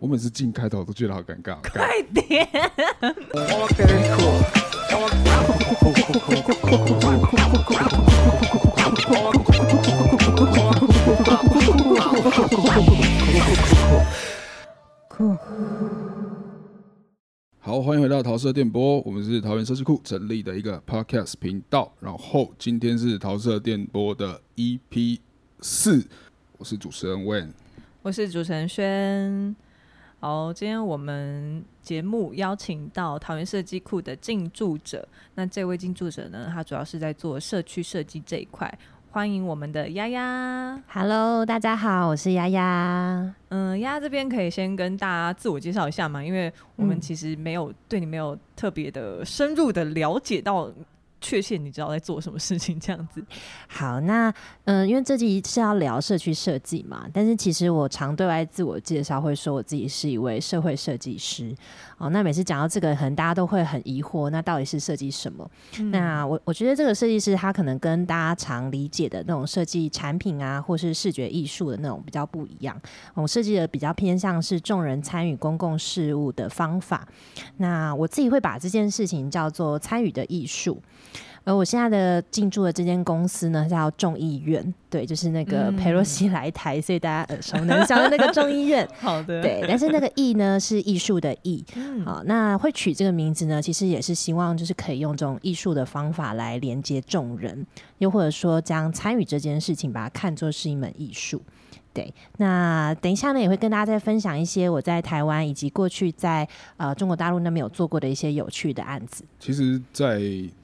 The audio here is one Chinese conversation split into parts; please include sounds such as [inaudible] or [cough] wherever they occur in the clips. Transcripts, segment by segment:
我每次进开头都觉得好尴尬。快点！好，欢迎回到桃色电波，我们是桃园设计库成立的一个 podcast 频道。然后今天是桃色电波的 EP 四，我是主持人 Wen。我是主持人轩。好，今天我们节目邀请到桃园设计库的进驻者。那这位进驻者呢，他主要是在做社区设计这一块。欢迎我们的丫丫。Hello，大家好，我是丫丫。嗯，丫丫这边可以先跟大家自我介绍一下嘛，因为我们嗯其实没有对你没有特别的深入的了解到，确切你知道在做什么事情这样子。好，那嗯、因为这集是要聊社区设计嘛，但是其实我常对外自我介绍会说我自己是一位社会设计师。哦，那每次讲到这个，可能大家都会很疑惑，那到底是设计什么？嗯那我我觉得这个设计师他可能跟大家常理解的那种设计产品啊，或是视觉艺术的那种比较不一样。我设计的比较偏向是众人参与公共事务的方法。那我自己会把这件事情叫做参与的艺术。而我现在的进驻的这间公司呢，叫众议院，对，就是那个嗯佩洛西来台，所以大家耳熟能详的那个众议院。[laughs] 好的，对，但是那个“艺”呢是艺术的“艺 [laughs] ”，嗯，好，那会取这个名字呢，其实也是希望就是可以用这种艺术的方法来连接众人，又或者说将参与这件事情把它看作是一门艺术。对，那等一下呢，也会跟大家再分享一些我在台湾以及过去在呃中国大陆那边有做过的一些有趣的案子。其实在，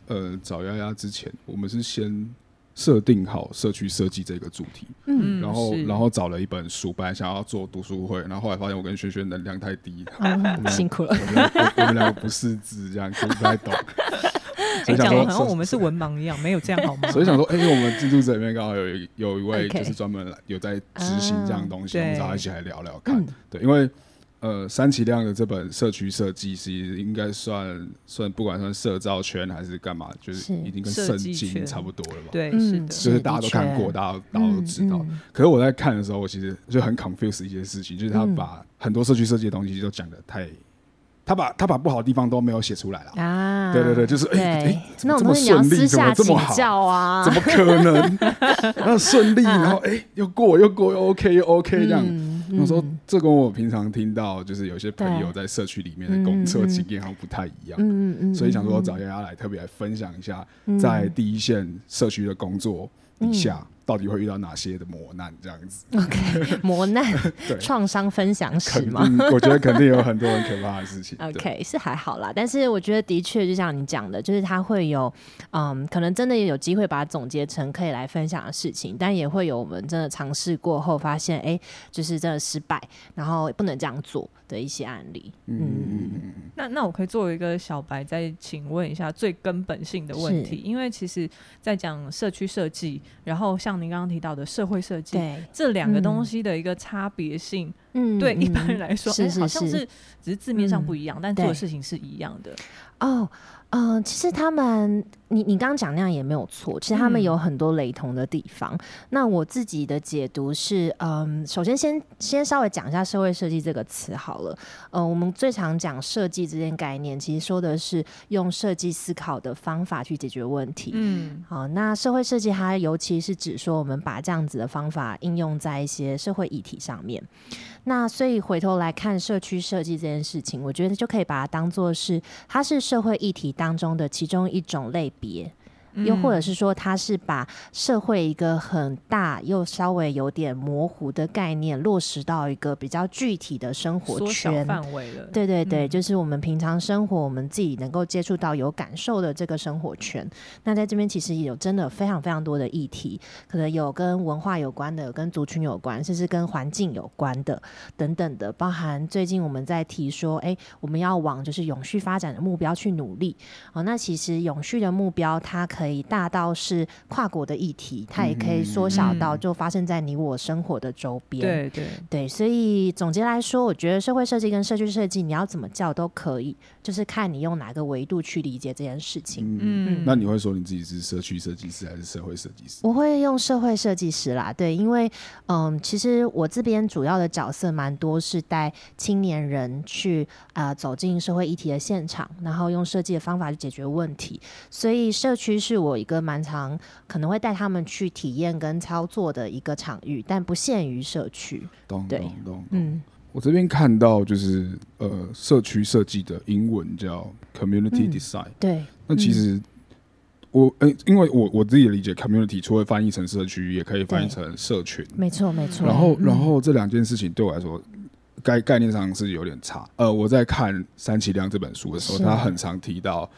呃找丫丫之前，我们是先设定好社区设计这个主题，嗯然后然后找了一本书，本来想要做读书会，然后后来发现我跟轩轩能量太低，嗯，辛苦了。我们两个不识字，这样听不太懂，[laughs] 所哎，讲的以想说好像我们是文盲一样，没有这样好吗？所以想说，哎、我们进驻者里面刚好有一有一位就是专门来有在执行这样的东西，啊我们找他一起来聊聊看。嗯对，因为呃，三崎亮的这本社区设计，其实应该算算不管算社造圈还是干嘛，就是是已经跟圣经差不多了吧？，对，嗯是的，就是大家都看过，大家大家都知道。嗯可是我在看的时候，我其实就很 confuse 一些事情，就是他嗯把很多社区设计的东西都讲的太，他把他把不好的地方都没有写出来了。嗯啊，对对对，就是哎哎，怎么这么顺利，私怎么下这么好？啊，怎么可能？[laughs] 然后顺利，然后哎、又过又过又 OK 又 OK 这样。嗯。我说嗯这跟我平常听到就是有些朋友在社区里面的工作嗯嗯嗯经验好像不太一样，嗯嗯所以想说嗯找丫丫来特别来分享一下，嗯。在第一线社区的工作底下。嗯到底会遇到哪些的磨难，这样子。OK [laughs] 磨难，创伤分享史肯吗？我觉得肯定有很多很可怕的事情。[laughs] OK，是还好啦，但是我觉得的确就像你讲的，就是他会有，嗯，可能真的也有机会把它总结成可以来分享的事情，但也会有我们真的尝试过后发现，哎、就是真的失败，然后不能这样做的一些案例。嗯嗯嗯，那那我可以作为一个小白，再请问一下最根本性的问题，因为其实，在讲社区设计，然后像您刚刚提到的社会设计，对，这两个嗯。东西的一个差别性，嗯对一般来说，是是哎好像是是只是字面上嗯不一样，但做的事情是一样的。哦，嗯、其实他们，你你刚刚讲那样也没有错，其实他们嗯有很多雷同的地方。那我自己的解读是，嗯，首先先先稍微讲一下社会设计这个词好了。呃，我们最常讲设计这件概念，其实说的是用设计思考的方法去解决问题。嗯好，那社会设计它尤其是指说，我们把这样子的方法应用在一些社会议题上面。那所以回头来看社区设计这件事情，我觉得就可以把它当做是它是社会议题当中的其中一种类别。又或者嗯是说，他是把社会一个很大又稍微有点模糊的概念落实到一个比较具体的生活圈。范围了。对对对，嗯就是我们平常生活，我们自己能够接触到、有感受的这个生活圈。那在这边其实也有真的非常非常多的议题，可能有跟文化有关的，有跟族群有关，甚至跟环境有关的等等的，包含最近我们在提说，哎，我们要往就是永续发展的目标去努力。哦，那其实永续的目标，它可可以大到是跨国的议题，它也可以缩小到就发生在你我生活的周边。对对对，所以总结来说，我觉得社会设计跟社区设计，你要怎么叫都可以，就是看你用哪个维度去理解这件事情。嗯，那你会说你自己是社区设计师还是社会设计师？我会用社会设计师啦，对，因为嗯，其实我这边主要的角色蛮多是带青年人去啊走进社会议题的现场，然后用设计的方法去解决问题，所以社区是我一个蛮常可能会带他们去体验跟操作的一个场域，但不限于社区。懂懂懂，嗯，我这边看到就是呃，社区设计的英文叫 community design，对，那其实。我呃，因为我我自己的理解，community 除了翻译成社区，也可以翻译成社群。没错，没错。然后，然后这两件事情对我来说，概概念上是有点差。呃，我在看三崎亮这本书的时候，他很常提到，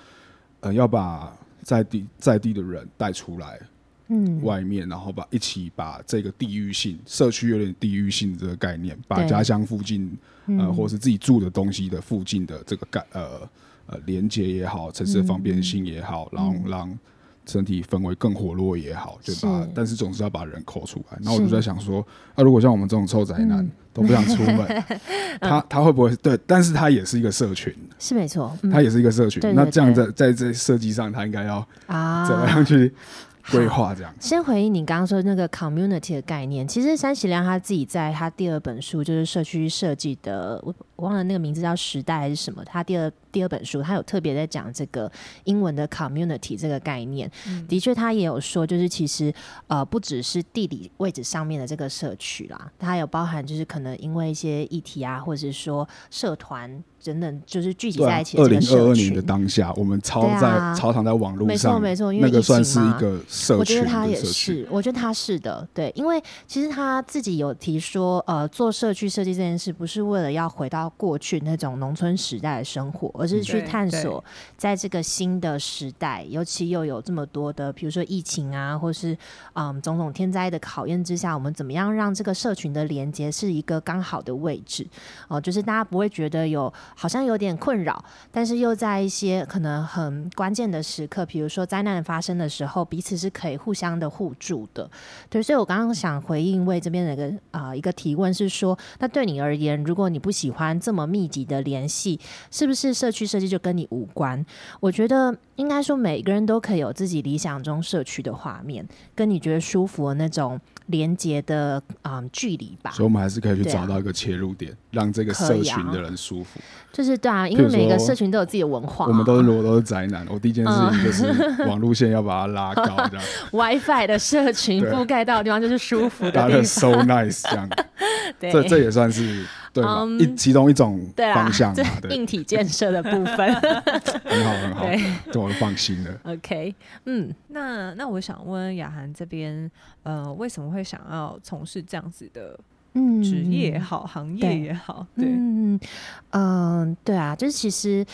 呃，要把在地在地的人带出来，嗯，外面，然后把一起把这个地域性社区有点地域性这个概念，把家乡附近呃，或是自己住的东西的附近的这个概呃。呃，连接也好，城市的方便性也好，然后让整体氛围更活络也好，对吧？但是总是要把人抠出来。然后我就在想说，那如果像我们这种臭宅男都不想出门，[laughs] 他他会不会对？但是他也是一个社群，是没错，他也是一个社群。那这样在在这设计上，他应该要啊怎么样去？规划这样。先回应你刚刚说那个 community 的概念，其实三喜良他自己在他第二本书就是社区设计的，我我忘了那个名字叫时代还是什么，他第二第二本书他有特别在讲这个英文的 community 这个概念。的确，他也有说，就是其实呃不只是地理位置上面的这个社区啦，它有包含就是可能因为一些议题啊，或者是说社团。等等，就是聚集在一起。二零二二年的当下，我们超在超常在网络上，没错没错，因为那个算是一个社区。我觉得他也是，我觉得他是的，对，因为其实他自己有提说，呃，做社区设计这件事，不是为了要回到过去那种农村时代的生活，而是去探索在这个新的时代，尤其又有这么多的，比如说疫情啊，或是嗯种种天灾的考验之下，我们怎么样让这个社群的连接是一个刚好的位置？哦，就是大家不会觉得有。好像有点困扰，但是又在一些可能很关键的时刻，比如说灾难发生的时候，彼此是可以互相的互助的。对，所以我刚刚想回应为这边的一个啊一个提问是说，那对你而言，如果你不喜欢这么密集的联系，是不是社社区设计就跟你无关？我觉得应该说，每个人都可以有自己理想中社区的画面，跟你觉得舒服的那种。连接的啊距离吧，所以我们还是可以去找到一个切入点，让这个社群的人舒服。就是对啊，因为每个社群都有自己的文化。我们都是如果都是宅男，我第一件事情就是 [laughs] 网路线要把它拉高，这样。[laughs] WiFi 的社群覆盖到的地方就是舒服的地方，so nice 这样。[laughs] 这这也算是对一其中一种方向嘛，硬体建设的部分。很好很好，这我放心了。[laughs] OK，嗯，那那我想问雅涵这边，呃，为什么会想要从事这样子的职业也好，行业也好？对，嗯嗯，对啊，就是其实。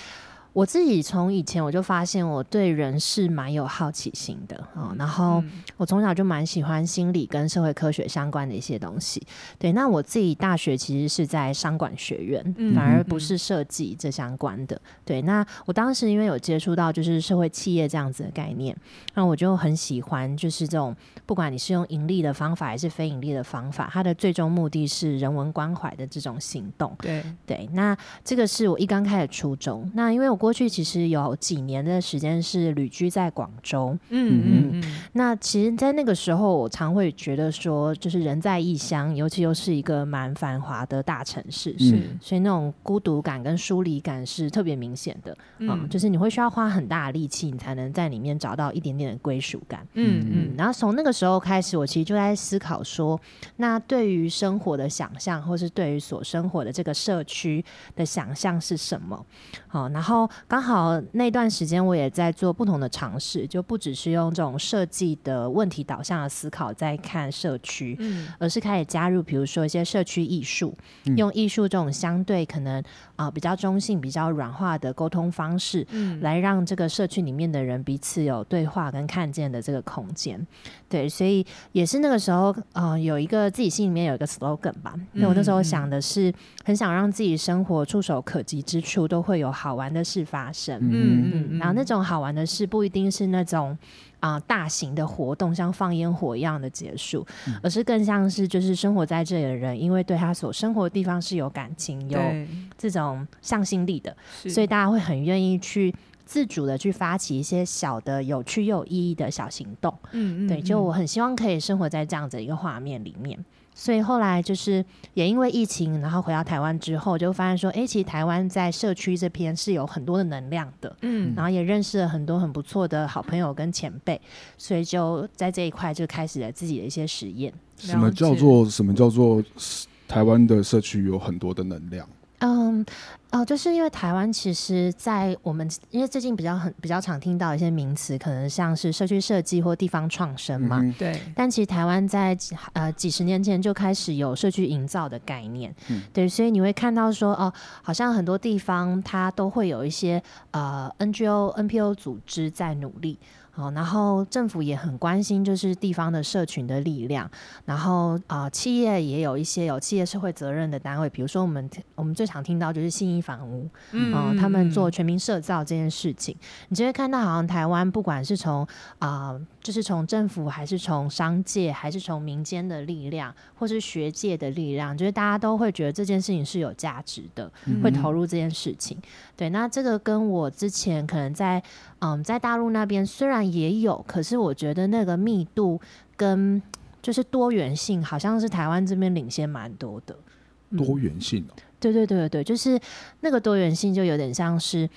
我自己从以前我就发现我对人是蛮有好奇心的啊，然后我从小就蛮喜欢心理跟社会科学相关的一些东西。对，那我自己大学其实是在商管学院，反而不是设计这相关的。对，那我当时因为有接触到就是社会企业这样子的概念，那我就很喜欢就是这种不管你是用盈利的方法还是非盈利的方法，它的最终目的是人文关怀的这种行动。对对，那这个是我一刚开始初衷。那因为我过去其实有几年的时间是旅居在广州，嗯嗯，那其实，在那个时候，我常会觉得说，就是人在异乡，尤其又是一个蛮繁华的大城市，是，所以那种孤独感跟疏离感是特别明显的，嗯，就是你会需要花很大的力气，你才能在里面找到一点点的归属感，嗯。嗯，然后从那个时候开始，我其实就在思考说，那对于生活的想象，或是对于所生活的这个社区的想象是什么？好，然后刚好。那段时间我也在做不同的尝试，就不只是用这种设计的问题导向的思考在看社区，嗯，而是开始加入，比如说一些社区艺术，用艺术这种相对可能啊比较中性、比较软化的沟通方式，嗯，来让这个社区里面的人彼此有对话跟看见的这个空间。对，所以也是那个时候，呃，有一个自己心里面有一个 slogan 吧。因为我那时候想的是，很想让自己生活触手可及之处都会有好玩的事事发生。嗯嗯，然后那种好玩的事不一定是那种啊、大型的活动，像放烟火一样的结束，而是更像是就是生活在这里的人，因为对他所生活的地方是有感情、有，这种向心力的，所以大家会很愿意去自主的去发起一些小的有趣又有意义的小行动。嗯对，就我嗯很希望可以生活在这样子的一个画面里面。所以后来就是也因为疫情，然后回到台湾之后，就发现说，哎、其实台湾在社区这边是有很多的能量的，嗯然后也认识了很多很不错的好朋友跟前辈，所以就在这一块就开始了自己的一些实验。什么叫做什么叫做台湾的社区有很多的能量？嗯，哦，就是因为台湾其实，在我们因为最近比较很比较常听到一些名词，可能像是社区设计或地方创生嘛。嗯对但其实台湾在呃几十年前就开始有社区营造的概念，嗯对，所以你会看到说哦，好像很多地方它都会有一些呃 NGO、NPO 组织在努力。哦，然后政府也很关心，就是地方的社群的力量，然后啊、呃企业也有一些有企业社会责任的单位，比如说我们我们最常听到就是信义房屋，嗯。哦，他们做全民社造这件事情，你就会看到好像台湾不管是从啊、就是从政府还是从商界还是从民间的力量，或是学界的力量，就是大家都会觉得这件事情是有价值的，会投入这件事情。对，那这个跟我之前可能在嗯在大陆那边虽然也有，可是我觉得那个密度跟就是多元性，好像是台湾这边领先蛮多的。嗯。多元性哦，对对对对对对，就是那个多元性，就有点像是，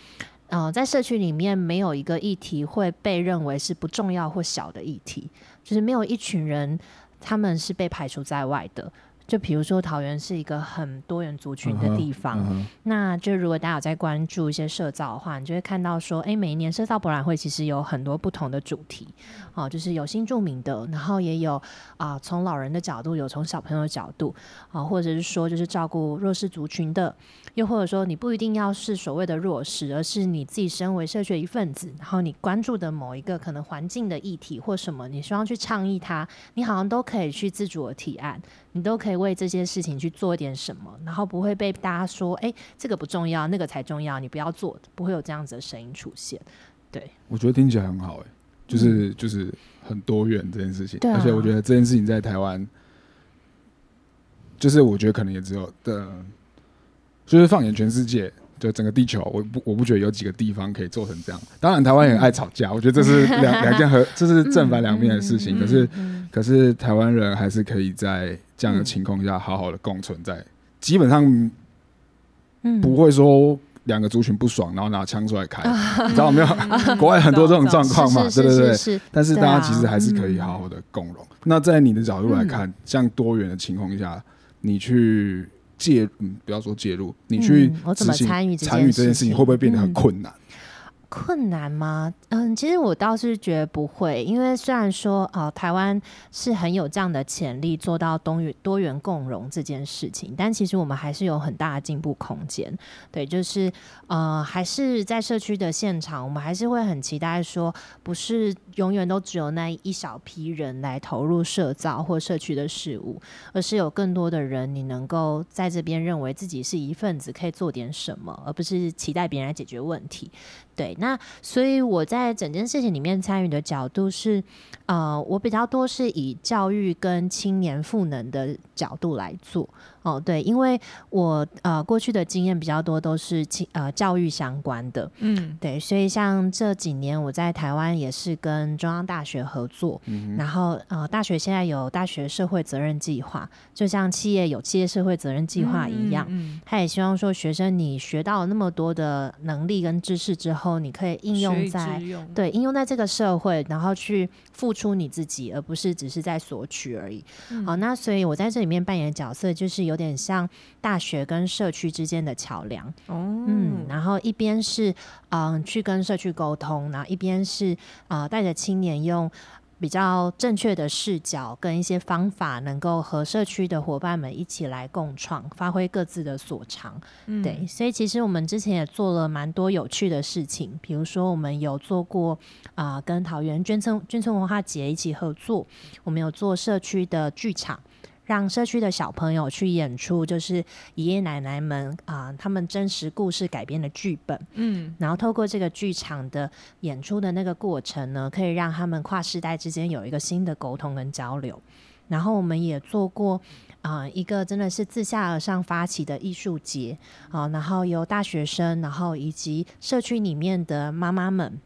呃，在社区里面没有一个议题会被认为是不重要或小的议题，就是没有一群人他们是被排除在外的。就比如说桃园是一个很多元族群的地方，那就如果大家有在关注一些社造的话，你就会看到说，诶，每一年社造博览会其实有很多不同的主题，哦，就是有新住民的，然后也有啊、从老人的角度，有从小朋友的角度，啊、或者是说就是照顾弱势族群的，又或者说你不一定要是所谓的弱势，而是你自己身为社区的一份子，然后你关注的某一个可能环境的议题或什么，你希望去倡议它，你好像都可以去自主的提案，你都可以为这些事情去做一点什么，然后不会被大家说，哎、这个不重要，那个才重要，你不要做，不会有这样子的声音出现。对，我觉得听起来很好哎，就是就是很多元这件事情，而且我觉得这件事情在台湾，就是我觉得可能也只有的，就是放眼全世界。就整个地球，我不我不觉得有几个地方可以做成这样。当然，台湾也很爱吵架，我觉得这是 [laughs] 两两件和这是正反两面的事情。可是嗯可是台湾人还是可以在这样的情况下好好的共存在，基本上嗯不会说两个族群不爽，然后拿枪出来开，你知道没有？[laughs] 国外很多这种状况嘛，对对对但是大家其实还是可以好好的共荣。那在你的角度来看，像多元的情况下，你去介，嗯，不要说介入，你去嗯我怎么执行参与参与这件事情，会不会变得很嗯困难？困难吗？嗯，其实我倒是觉得不会，因为虽然说呃，台湾是很有这样的潜力做到多元多元共融这件事情，但其实我们还是有很大的进步空间。对，就是呃，还是在社区的现场，我们还是会很期待说，不是永远都只有那一小批人来投入社造或社区的事物，而是有更多的人，你能够在这边认为自己是一份子，可以做点什么，而不是期待别人来解决问题。对，那所以我在整件事情里面参与的角度是，呃，我比较多是以教育跟青年赋能的角度来做。哦，对，因为我呃过去的经验比较多都是青呃教育相关的，嗯。对，所以像这几年我在台湾也是跟中央大学合作，然后呃大学现在有大学社会责任计划，就像企业有企业社会责任计划一样，嗯他也希望说，学生你学到了那么多的能力跟知识之后，你可以应用在用对应用在这个社会，然后去付出你自己，而不是只是在索取而已。好，那所以我在这里面扮演的角色，就是有点像大学跟社区之间的桥梁。哦，嗯，然后一边是嗯去跟社区沟通，然后一边是啊带着青年用比较正确的视角跟一些方法，能够和社区的伙伴们一起来共创，发挥各自的所长。嗯对，所以其实我们之前也做了蛮多有趣的事情，比如说我们有做过啊、跟桃园眷村眷村文化节一起合作，我们有做社区的剧场。让社区的小朋友去演出，就是爷爷奶奶们啊、他们真实故事改编的剧本。嗯然后透过这个剧场的演出的那个过程呢，可以让他们跨世代之间有一个新的沟通跟交流。然后我们也做过啊、一个真的是自下而上发起的艺术节啊、然后由大学生，然后以及社区里面的妈妈们，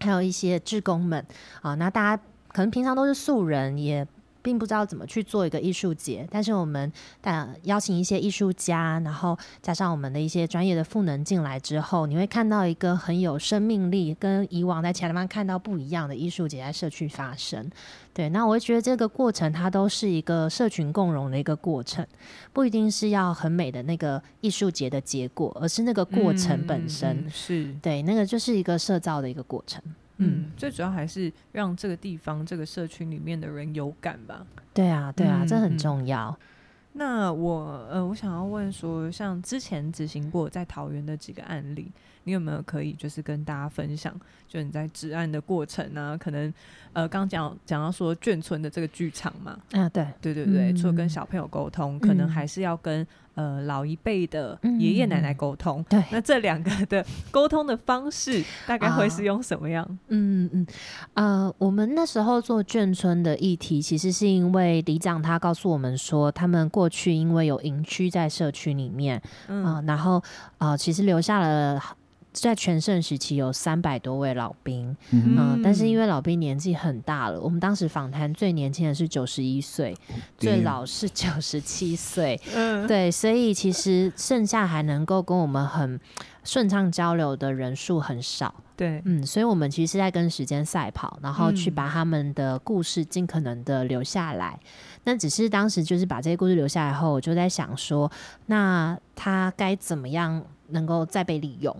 还有一些志工们啊、那大家可能平常都是素人，也并不知道怎么去做一个艺术节，但是我们呃邀请一些艺术家，然后加上我们的一些专业的赋能进来之后，你会看到一个很有生命力，跟以往在其他地方看到不一样的艺术节在社区发生。对，那我会觉得这个过程它都是一个社群共融的一个过程，不一定是要很美的那个艺术节的结果，而是那个过程本身。是对，那个就是一个社造的一个过程。嗯，最主要还是让这个地方、这个社区里面的人有感吧。对啊，对啊，这很重要。那我呃，我想要问说，像之前执行过在桃园的几个案例，你有没有可以就是跟大家分享？就你在治案的过程啊，可能呃，刚讲讲到说眷村的这个剧场嘛，啊，对，对对对，嗯除了跟小朋友沟通，可能嗯还是要跟呃老一辈的嗯爷爷奶奶沟通。对那这两个的沟通的方式，大概会是用什么样？嗯嗯，呃，我们那时候做眷村的议题，其实是因为里长他告诉我们说，他们过去因为有营区在社区里面，嗯啊、然后呃，其实留下了。在全盛时期有三百多位老兵，嗯嗯、但是因为为老兵年纪很大了，我们当时访谈最年轻的是九十一岁，最老是九十七岁，嗯对，所以其实剩下还能够跟我们很顺畅交流的人数很少。对嗯，所以我们其实是在跟时间赛跑，然后去嗯把他们的故事尽可能的留下来。那只是当时就是把这些故事留下来后，我就在想说，那他该怎么样能够再被利用？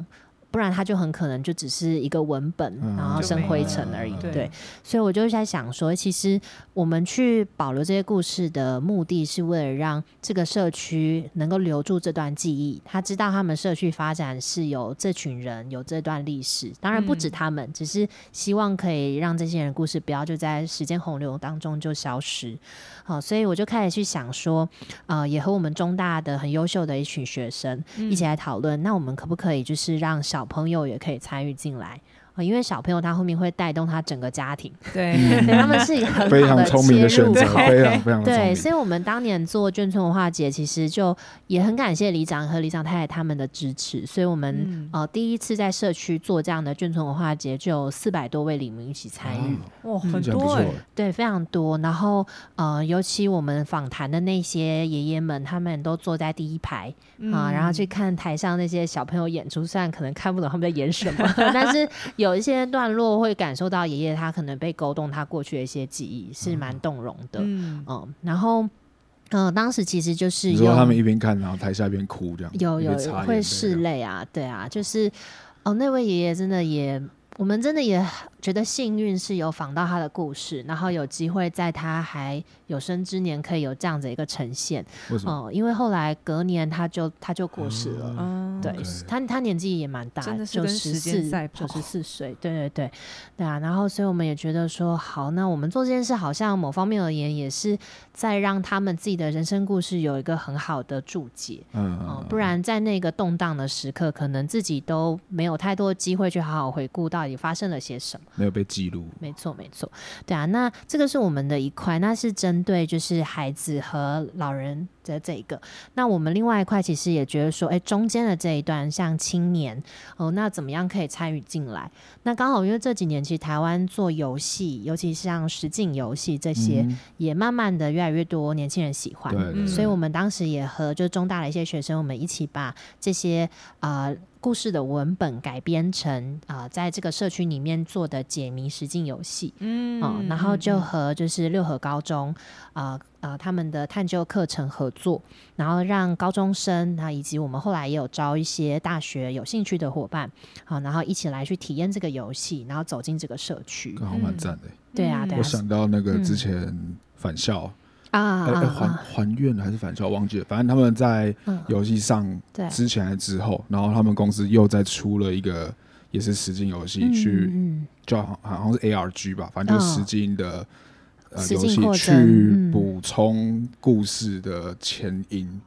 不然它就很可能就只是一个文本，嗯然后生灰尘而已。对对，所以我就在想说，其实我们去保留这些故事的目的是为了让这个社区能够留住这段记忆。他知道他们社区发展是有这群人，有这段历史。当然不止嗯他们，只是希望可以让这些人故事不要就在时间洪流当中就消失。好，所以我就开始去想说，呃，也和我们中大的很优秀的一群学生一起来讨论，那我们可不可以就是让小朋友也可以参与进来？呃因为小朋友他后面会带动他整个家庭，对对他们是一个很聪明的选择，非常非常的聪对，所以我们当年做眷村文化节，其实就也很感谢里长和里长太太他们的支持，所以我们、嗯呃第一次在社区做这样的眷村文化节，就有四百多位里民一起参与。哇，嗯很多哎，对，非常多。然后呃，尤其我们访谈的那些爷爷们，他们都坐在第一排啊、然后去看台上那些小朋友演出，虽然可能看不懂他们在演什么，[laughs] 但是有一些段落会感受到爷爷他可能被勾动他过去的一些记忆，是蛮动容的。嗯嗯，然后。嗯、当时其实就是你说用他们一边看，然后台下一边哭，这样有有会拭泪啊，对啊，就是哦，那位爷爷真的也，我们真的也觉得幸运是有访到他的故事，然后有机会在他还有生之年可以有这样子一个呈现为什么？哦、因为后来隔年他就他就过世了。嗯，对他，他年纪也蛮大，真的是九十跟时间四赛跑九十四岁，对对对，对啊。然后，所以我们也觉得说，好，那我们做这件事，好像某方面而言，也是在让他们自己的人生故事有一个很好的注解。嗯，不然在那个动荡的时刻，可能自己都没有太多机会去好好回顾到底发生了些什么。没有被记录。没错，没错，对啊，那这个是我们的一块，那是针对就是孩子和老人的这一个。那我们另外一块其实也觉得说，哎，中间的这一段像青年哦，那怎么样可以参与进来？那刚好因为这几年其实台湾做游戏，尤其是像实境游戏这些，嗯也慢慢的越来越多年轻人喜欢。对对嗯所以我们当时也和就中大的一些学生，我们一起把这些呃故事的文本改编成啊、呃在这个社区里面做的解谜实境游戏。嗯哦，然后就嗯和就是六合高中啊呃他们的探究课程合作，然后让高中生啊以及我们后来也有招一些大学有兴趣的伙伴，好、然后一起来去体验这个游戏，然后走进这个社区。刚好蛮赞的。对啊，对啊我，想到那个嗯之前返校，啊还啊啊，还愿还是返校忘记了，反正他们在嗯，游戏上，之前还是之后，然后他们公司又再出了一个也是实境游戏，嗯去嗯叫好好像是 ARG 吧，反正就是嗯。实境的呃实游戏去补充故事的前因。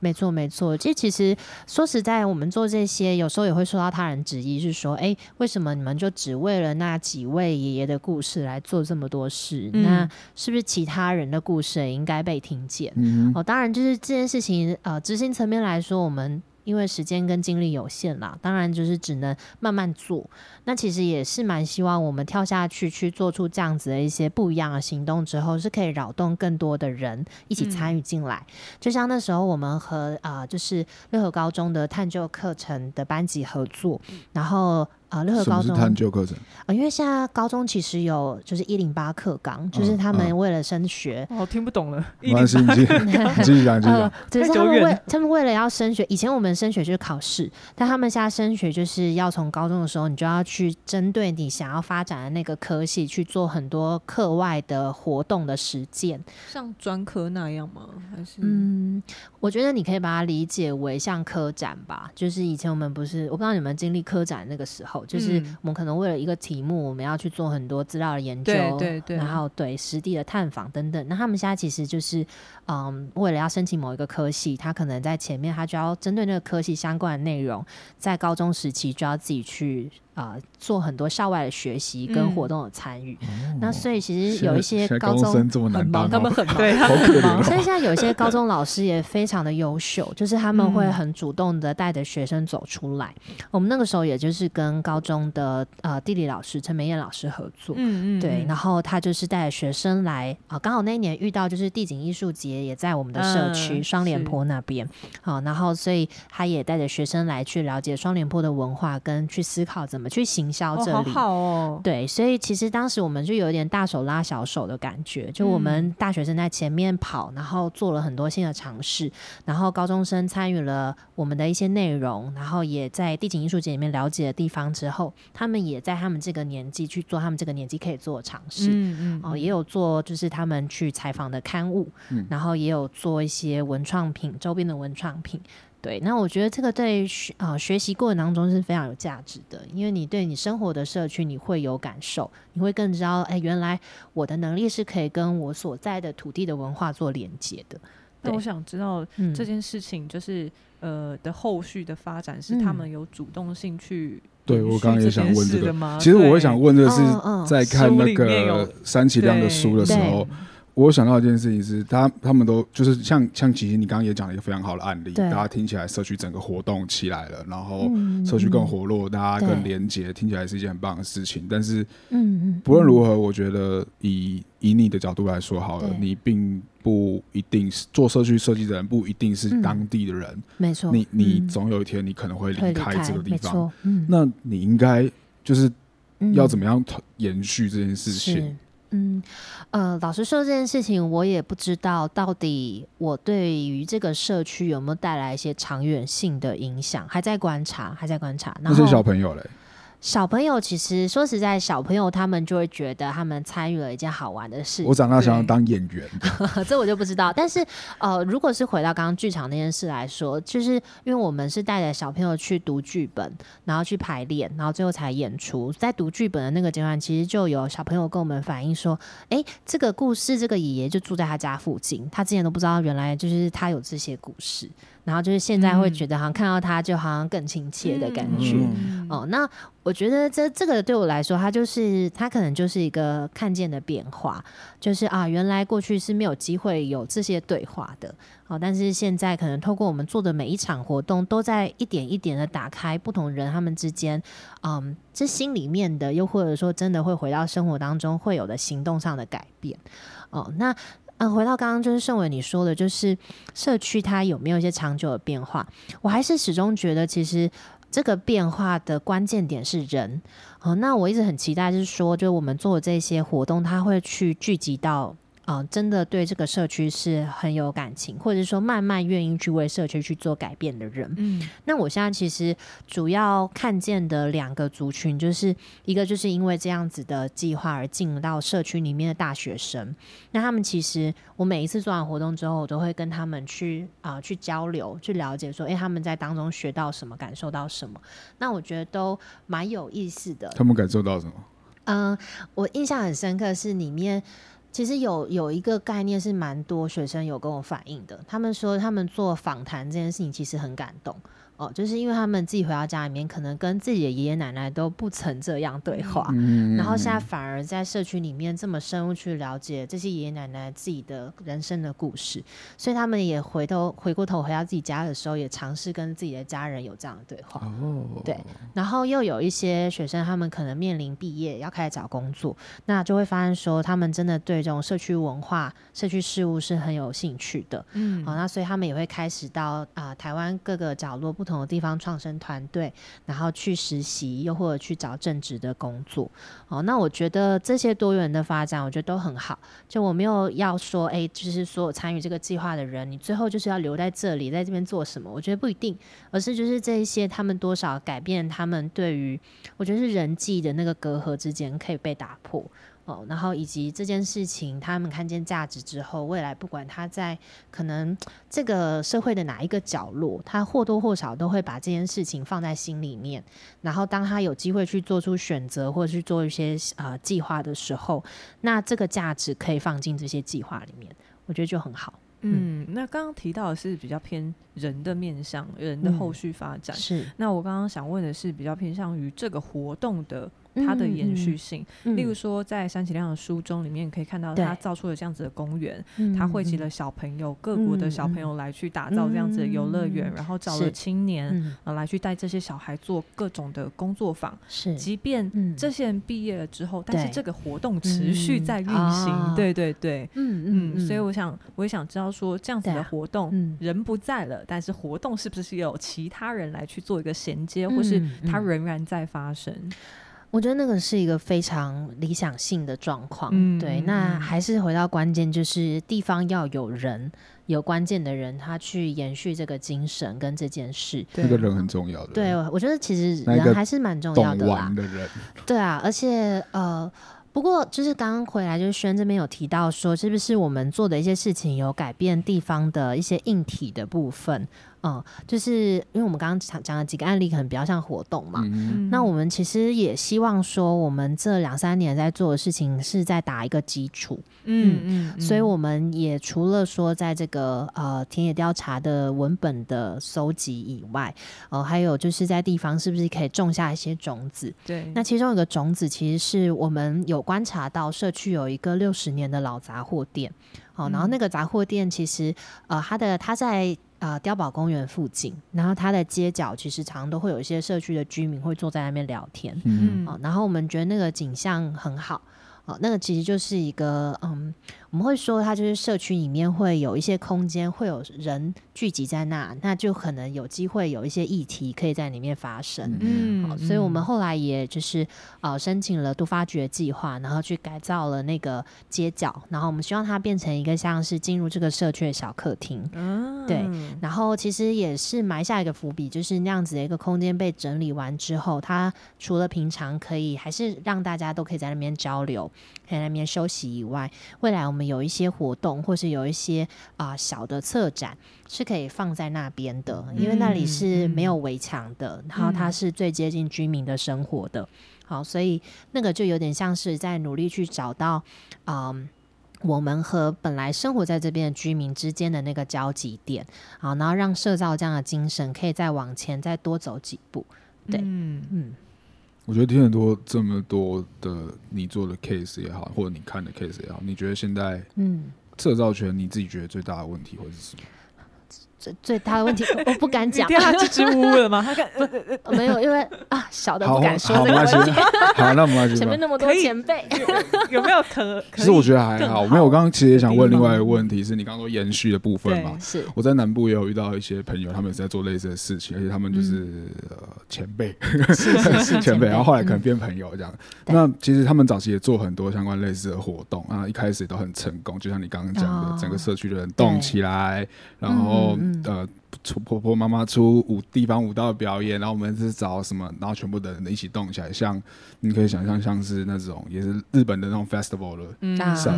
没错，没错。这其实说实在，我们做这些有时候也会受到他人质疑，是说，哎，为什么你们就只为了那几位爷爷的故事来做这么多事？嗯那是不是其他人的故事也应该被听见？嗯，哦，当然，就是这件事情，呃，执行层面来说，我们因为时间跟精力有限啦，当然就是只能慢慢做。那其实也是蛮希望我们跳下去去做出这样子的一些不一样的行动之后，是可以扰动更多的人一起参与进来。就像那时候我们和呃，就是六合高中的探究课程的班级合作，然后啊，六合什么是高中探究课程？啊，因为现在高中其实有就是一零八课纲，就是嗯他们嗯为了升学。哦，听不懂了，没关系，[laughs] 你继续 [laughs] 你继续讲，继续呃讲。，他们为他们为了要升学，以前我们升学就是考试，但他们现在升学就是要从高中的时候，你就要去针对你想要发展的那个科系去做很多课外的活动的实践。像专科那样吗？还是嗯，我觉得你可以把它理解为像科展吧，就是以前我们不是，我不知道你们经历科展那个时候，就是嗯我们可能为了一个题目，我们要去做很多资料的研究，对对对然后对实地的探访等等。那他们现在其实就是，嗯，为了要申请某一个科系，他可能在前面他就要针对那个科系相关的内容，在高中时期就要自己去啊、呃做很多校外的学习跟嗯活动的参与。那所以其实有一些高中很忙，他们很忙，对，他好们很忙。所以现在有一些高中老师也非常的优秀，就是他们会很主动的带着学生走出来。我们那个时候也就是跟高中的呃地理老师陈美燕老师合作。嗯嗯，对，嗯然后他就是带着学生来啊，刚好那一年遇到就是地景艺术节也在我们的社区、嗯双连坡那边，好、然后所以他也带着学生来去了解双连坡的文化，跟去思考怎么去行销哦，这里。好好哦，对，所以其实当时我们就有点大手拉小手的感觉，就我们嗯。大学生在前面跑，然后做了很多新的尝试，然后高中生参与了我们的一些内容，然后也在地景艺术节里面了解的地方之后，他们也在他们这个年纪去做他们这个年纪可以做的尝试。嗯嗯，哦，也有做就是他们去采访的刊物，嗯。然后也有做一些文创品周边的文创品。对，那我觉得这个对学啊、学习过程当中是非常有价值的，因为你对你生活的社区你会有感受，你会更知道，哎，原来我的能力是可以跟我所在的土地的文化做连接的。那我想知道嗯，这件事情就是呃的后续的发展是他嗯们有主动性去对我刚刚也想问这个吗？其实我会想问的是在看那个三崎亮的书的时候，我想到一件事情是，他他们都就是像像其实你刚刚也讲了一个非常好的案例，大家听起来社区整个活动起来了，然后嗯。社区更嗯活络，大家更对连结，听起来是一件很棒的事情。但是嗯嗯，不论如何，我觉得以以你的角度来说好了，你并不一定是做社区设计的人，不一定是嗯。当地的人，没错，你你嗯。总有一天你可能会会离离开这个地方，嗯，那你应该就是要怎么？样延续这件事情？嗯，呃，老实说，这件事情我也不知道到底我对于这个社区有没有带来一些长远性的影响，还在观察，还在观察。那些后小朋友嘞，小朋友其实说实在，小朋友他们就会觉得他们参与了一件好玩的事我长大想要当演员，[laughs] 这我就不知道。但是呃，如果是回到刚刚剧场那件事来说，就是因为我们是带着小朋友去读剧本，然后去排练，然后最后才演出。在读剧本的那个阶段，其实就有小朋友跟我们反映说：“诶，这个故事，这个爷爷就住在他家附近，他之前都不知道，原来就是他有这些故事。然后就是现在会嗯觉得好像看到他就好像更亲切的感觉。嗯哦，那我觉得这这个对我来说，它就是它可能就是一个看见的变化，就是啊，原来过去是没有机会有这些对话的，哦，但是现在可能透过我们做的每一场活动，都在一点一点的打开不同人他们之间，嗯，这心里面的，又或者说真的会回到生活当中会有的行动上的改变，哦，那。嗯，回到刚刚就是盛伟你说的，就是社区它有没有一些长久的变化？我还是始终觉得，其实这个变化的关键点是人。哦，那我一直很期待，就是说，就我们做的这些活动，它会去聚集到。啊、真的对这个社区是很有感情，或者说慢慢愿意去为社区去做改变的人。嗯那我现在其实主要看见的两个族群，就是一个就是因为这样子的计划而进到社区里面的大学生。那他们其实我每一次做完活动之后，我都会跟他们去啊、去交流，去了解说，诶，他们在当中学到什么，感受到什么。那我觉得都蛮有意思的。他们感受到什么？嗯，我印象很深刻是里面其实有有一个概念是蛮多学生有跟我反映的，他们说他们做访谈这件事情其实很感动。哦，就是因为他们自己回到家里面，可能跟自己的爷爷奶奶都不曾这样对话，嗯然后现在反而在社区里面这么深入去了解这些爷爷奶奶自己的人生的故事，所以他们也回头回过头回到自己家的时候，也尝试跟自己的家人有这样的对话。哦，对然后又有一些学生，他们可能面临毕业要开始找工作，那就会发现说，他们真的对这种社区文化、社区事务是很有兴趣的。嗯好、那所以他们也会开始到啊、台湾各个角落不同的地方创生团队，然后去实习，又或者去找正职的工作。哦，那我觉得这些多元的发展，我觉得都很好。就我没有要说，哎、就是所有参与这个计划的人，你最后就是要留在这里，在这边做什么？我觉得不一定，而是就是这一些他们多少改变他们对于，我觉得是人际的那个隔阂之间可以被打破。哦，然后以及这件事情，他们看见价值之后，未来不管他在可能这个社会的哪一个角落，他或多或少都会把这件事情放在心里面。然后当他有机会去做出选择，或者去做一些呃计划的时候，那这个价值可以放进这些计划里面，我觉得就很好。嗯，那刚刚提到的是比较偏人的面向，人的嗯后续发展。是那我刚刚想问的是，比较偏向于这个活动的它的延续性。嗯。例如说，在山崎亮的书中里面可以看到，他造出了这样子的公园，嗯他汇集了小朋友，各国的小朋友来去打造这样子的游乐园，嗯然后找了青年。来去带这些小孩做各种的工作坊，是。即便嗯。这些人毕业了之后，但是这个活动持续在运行，啊对对对，嗯嗯，所以我想，我也想知道说，这样子的活动，嗯。人不在了，但是活动是不是有其他人来去做一个衔接，或是嗯它嗯。仍然在发生？我觉得那个是一个非常理想性的状况。嗯对，嗯那嗯还是回到关键，就是地方要有人，有关键的人，他去延续这个精神跟这件事。对那个人很重要的，对，我觉得其实人还是蛮重要的啦玩。的人，对啊，而且呃，不过就是刚刚回来，就是轩这边有提到说，是不是我们做的一些事情有改变地方的一些硬体的部分？嗯，就是因为我们刚刚讲讲了几个案例，可能比较像活动嘛。嗯，那我们其实也希望说，我们这两三年在做的事情是在打一个基础，嗯嗯，所以我们也除了说在这个呃田野调查的文本的搜集以外，呃，还有就是在地方是不是可以种下一些种子？对，那其中有个种子，其实是我们有观察到社区有一个六十年的老杂货店，哦，然后那个杂货店其实呃，它的它在呃碉堡公园附近，然后它的街角其实常常都会有一些社区的居民会坐在那边聊天，嗯呃，然后我们觉得那个景象很好。哦，那个其实就是一个，嗯，我们会说它就是社区里面会有一些空间，会有人聚集在那，那就可能有机会有一些议题可以在里面发生。嗯好，所以我们后来也就是呃申请了都发掘计划，然后去改造了那个街角，然后我们希望它变成一个像是进入这个社区的小客厅。嗯对然后其实也是埋下一个伏笔，就是那样子的一个空间被整理完之后，它除了平常可以还是让大家都可以在那边交流，可以在那边休息以外，未来我们有一些活动，或是有一些啊、小的策展是可以放在那边的，因为那里是没有围墙的，然后它是最接近居民的生活的。好，所以那个就有点像是在努力去找到，嗯。我们和本来生活在这边的居民之间的那个交集点，好，然后让社造这样的精神可以再往前再多走几步。对嗯嗯，我觉得听很多这么多的你做的 case 也好，或者你看的 case 也好，你觉得现在嗯，社造权你自己觉得最大的问题会是什么？最 [laughs] 最大的问题 [laughs] 我不敢你讲，听他支支吾吾的吗？[laughs] 他看没有，因为啊，小的好，不敢说好，这个题。，好，那我们来前面那么多前辈，有没有可？其实我觉得还好，没有。我刚刚其实也想问另外一个问题，是你刚刚说延续的部分嘛？是我在南部也有遇到一些朋友，他们也是在做类似的事情，而且他们就是、呃前辈，是是是前辈，然后后来可能嗯变朋友这样。对那其实他们早期也做很多相关类似的活动啊，一开始都很成功，就像你刚刚讲的，哦整个社区的人动起来，然后、嗯嗯。呃。出婆婆妈妈出舞地方舞蹈表演，然后我们是找什么，然后全部的人一起动起来，像你可以想象像是那种也是日本的那种 festival 的嗯。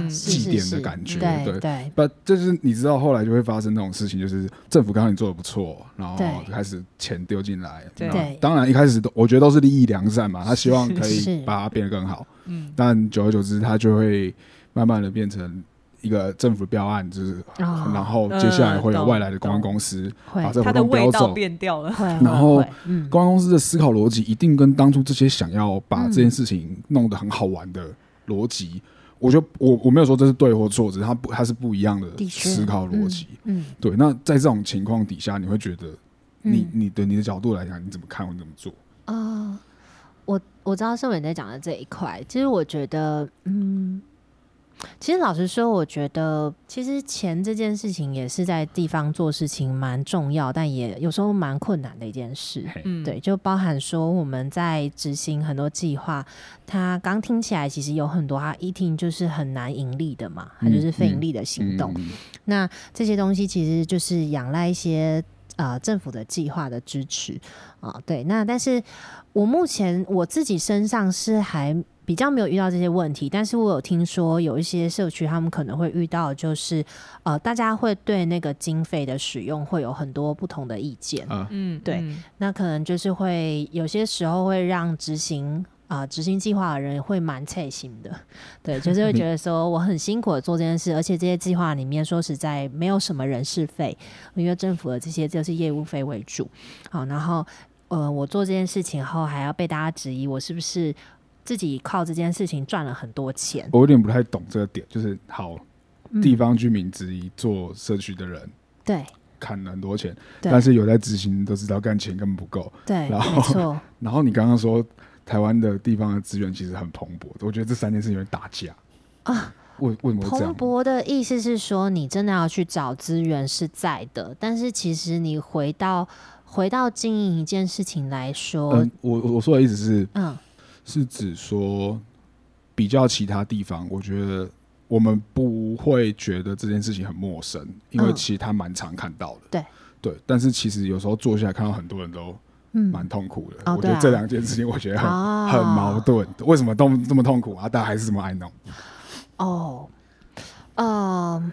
祭典的是是是感觉对对对。不，就是你知道后来就会发生那种事情，就是政府刚刚你做的不错，然后就开始钱丢进来，对当然一开始都我觉得都是利益良善嘛，他希望可以把它变得更好，嗯。但久而久之他就会慢慢的变成一个政府标案，就是、哦然后接下来会有嗯外来的公关公司会把这它的活动标味道走。变掉了。会，[laughs] 然后公关公司的思考逻辑一定跟当初这些想要把嗯这件事情弄得很好玩的逻辑，我觉得我我没有说这是对或错，只是它不它是不一样的思考逻辑。嗯，对，那在这种情况底下，你会觉得你嗯你的你的角度来讲，你怎么看或怎么做？啊、我我知道盛伟在讲的这一块，其实我觉得，嗯，其实老实说，我觉得其实钱这件事情也是在地方做事情蛮重要，但也有时候蛮困难的一件事。嗯，对，就包含说我们在执行很多计划，它刚听起来其实有很多，它一听就是很难盈利的嘛，它就是非盈利的行动。嗯那这些东西其实就是仰赖一些呃政府的计划的支持啊、对。那但是我目前我自己身上是还比较没有遇到这些问题，但是我有听说有一些社区他们可能会遇到，就是呃大家会对那个经费的使用会有很多不同的意见。啊，嗯，对嗯。那可能就是会有些时候会让执行啊执、行计划的人会蛮菜心的，[laughs] 对，就是会 [laughs] 觉得说我很辛苦的做这件事，而且这些计划里面说实在没有什么人事费，因为政府的这些就是业务费为主，好，然后呃我做这件事情后还要被大家质疑我是不是自己靠这件事情赚了很多钱，我有点不太懂这个点，就是好嗯地方居民之一做社区的人对砍了很多钱，但是有在执行都知道干钱根本不够。对，然后。[laughs] 然后你刚刚说台湾的地方的资源其实很蓬勃，我觉得这三件事情有点打架啊。为为什么蓬？勃的意思是说，你真的要去找资源是在的，但是其实你回到回到经营一件事情来说，我我说的意思是，嗯是指说比较其他地方，我觉得我们不会觉得这件事情很陌生，因为嗯其实他蛮常看到的。对对，但是其实有时候坐下来看到很多人都嗯蛮痛苦的。我觉得这两件事情，我觉得很、哦很矛盾。为什么都这么痛苦啊？大家还是这么爱弄？哦，呃，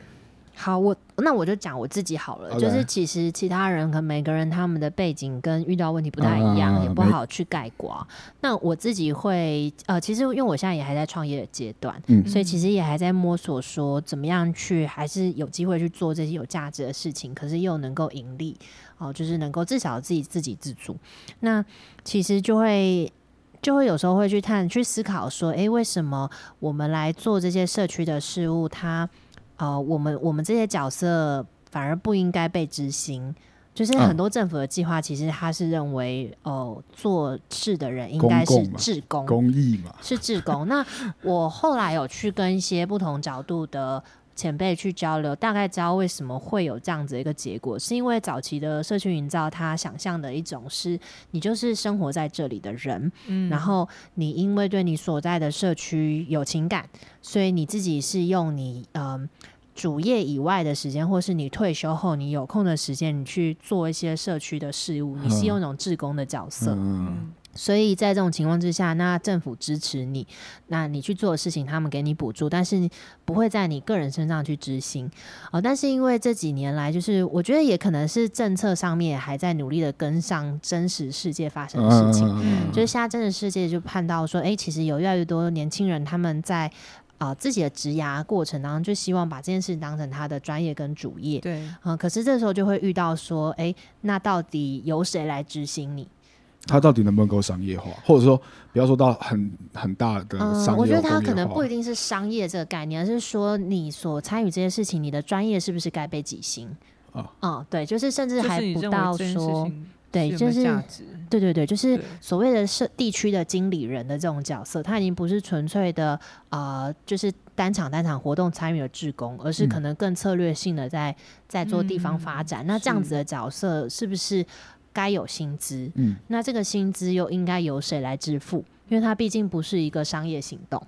好，我那我就讲我自己好了就是其实其他人可能每个人他们的背景跟遇到问题不太一样，嗯嗯嗯也不好去概括。那我自己会呃，其实因为我现在也还在创业的阶段，嗯所以其实也还在摸索，说怎么样去还是有机会去做这些有价值的事情，可是又能够盈利哦，就是能够至少自己自给自足。那其实就会就会有时候会去探去思考说，诶，为什么我们来做这些社区的事物，它呃，我们我们这些角色反而不应该被执行。就是嗯很多政府的计划，其实他是认为，哦、做事的人应该是志工，公益嘛，是志工。那我后来有去跟一些不同角度的前辈去交流，大概知道为什么会有这样子一个结果，是因为早期的社区营造，他想象的一种是你就是生活在这里的人，嗯然后你因为对你所在的社区有情感，所以你自己是用你嗯。主业以外的时间，或是你退休后你有空的时间，你去做一些社区的事务，你是嗯用一种志工的角色。嗯，嗯所以在这种情况之下，那政府支持你，那你去做的事情，他们给你补助，但是不会在你个人身上去执行哦。但是因为这几年来，就是我觉得也可能是政策上面还在努力的跟上真实世界发生的事情。嗯就是现在真实世界就看到说，哎、其实有越来越多年轻人他们在啊、呃自己的职涯过程当中，就希望把这件事当成他的专业跟主业。对，嗯、可是这时候就会遇到说，哎、那到底由谁来执行你？他到底能不能够商业化，或者说不要说到很很大的嗯，商业、我觉得它工业化可能不一定是商业这个概念，而是说你所参与这些事情，你的专业是不是该被几星？啊嗯，对，就是甚至还不到说，情对，就是对对对，就是所谓的社地区的经理人的这种角色，他已经不是纯粹的呃，就是单场单场活动参与的志工，而是嗯可能更策略性的在在做地方发展。那这样子的角色是不是该有薪资？嗯，那这个薪资又应该由谁来支付？因为它毕竟不是一个商业行动。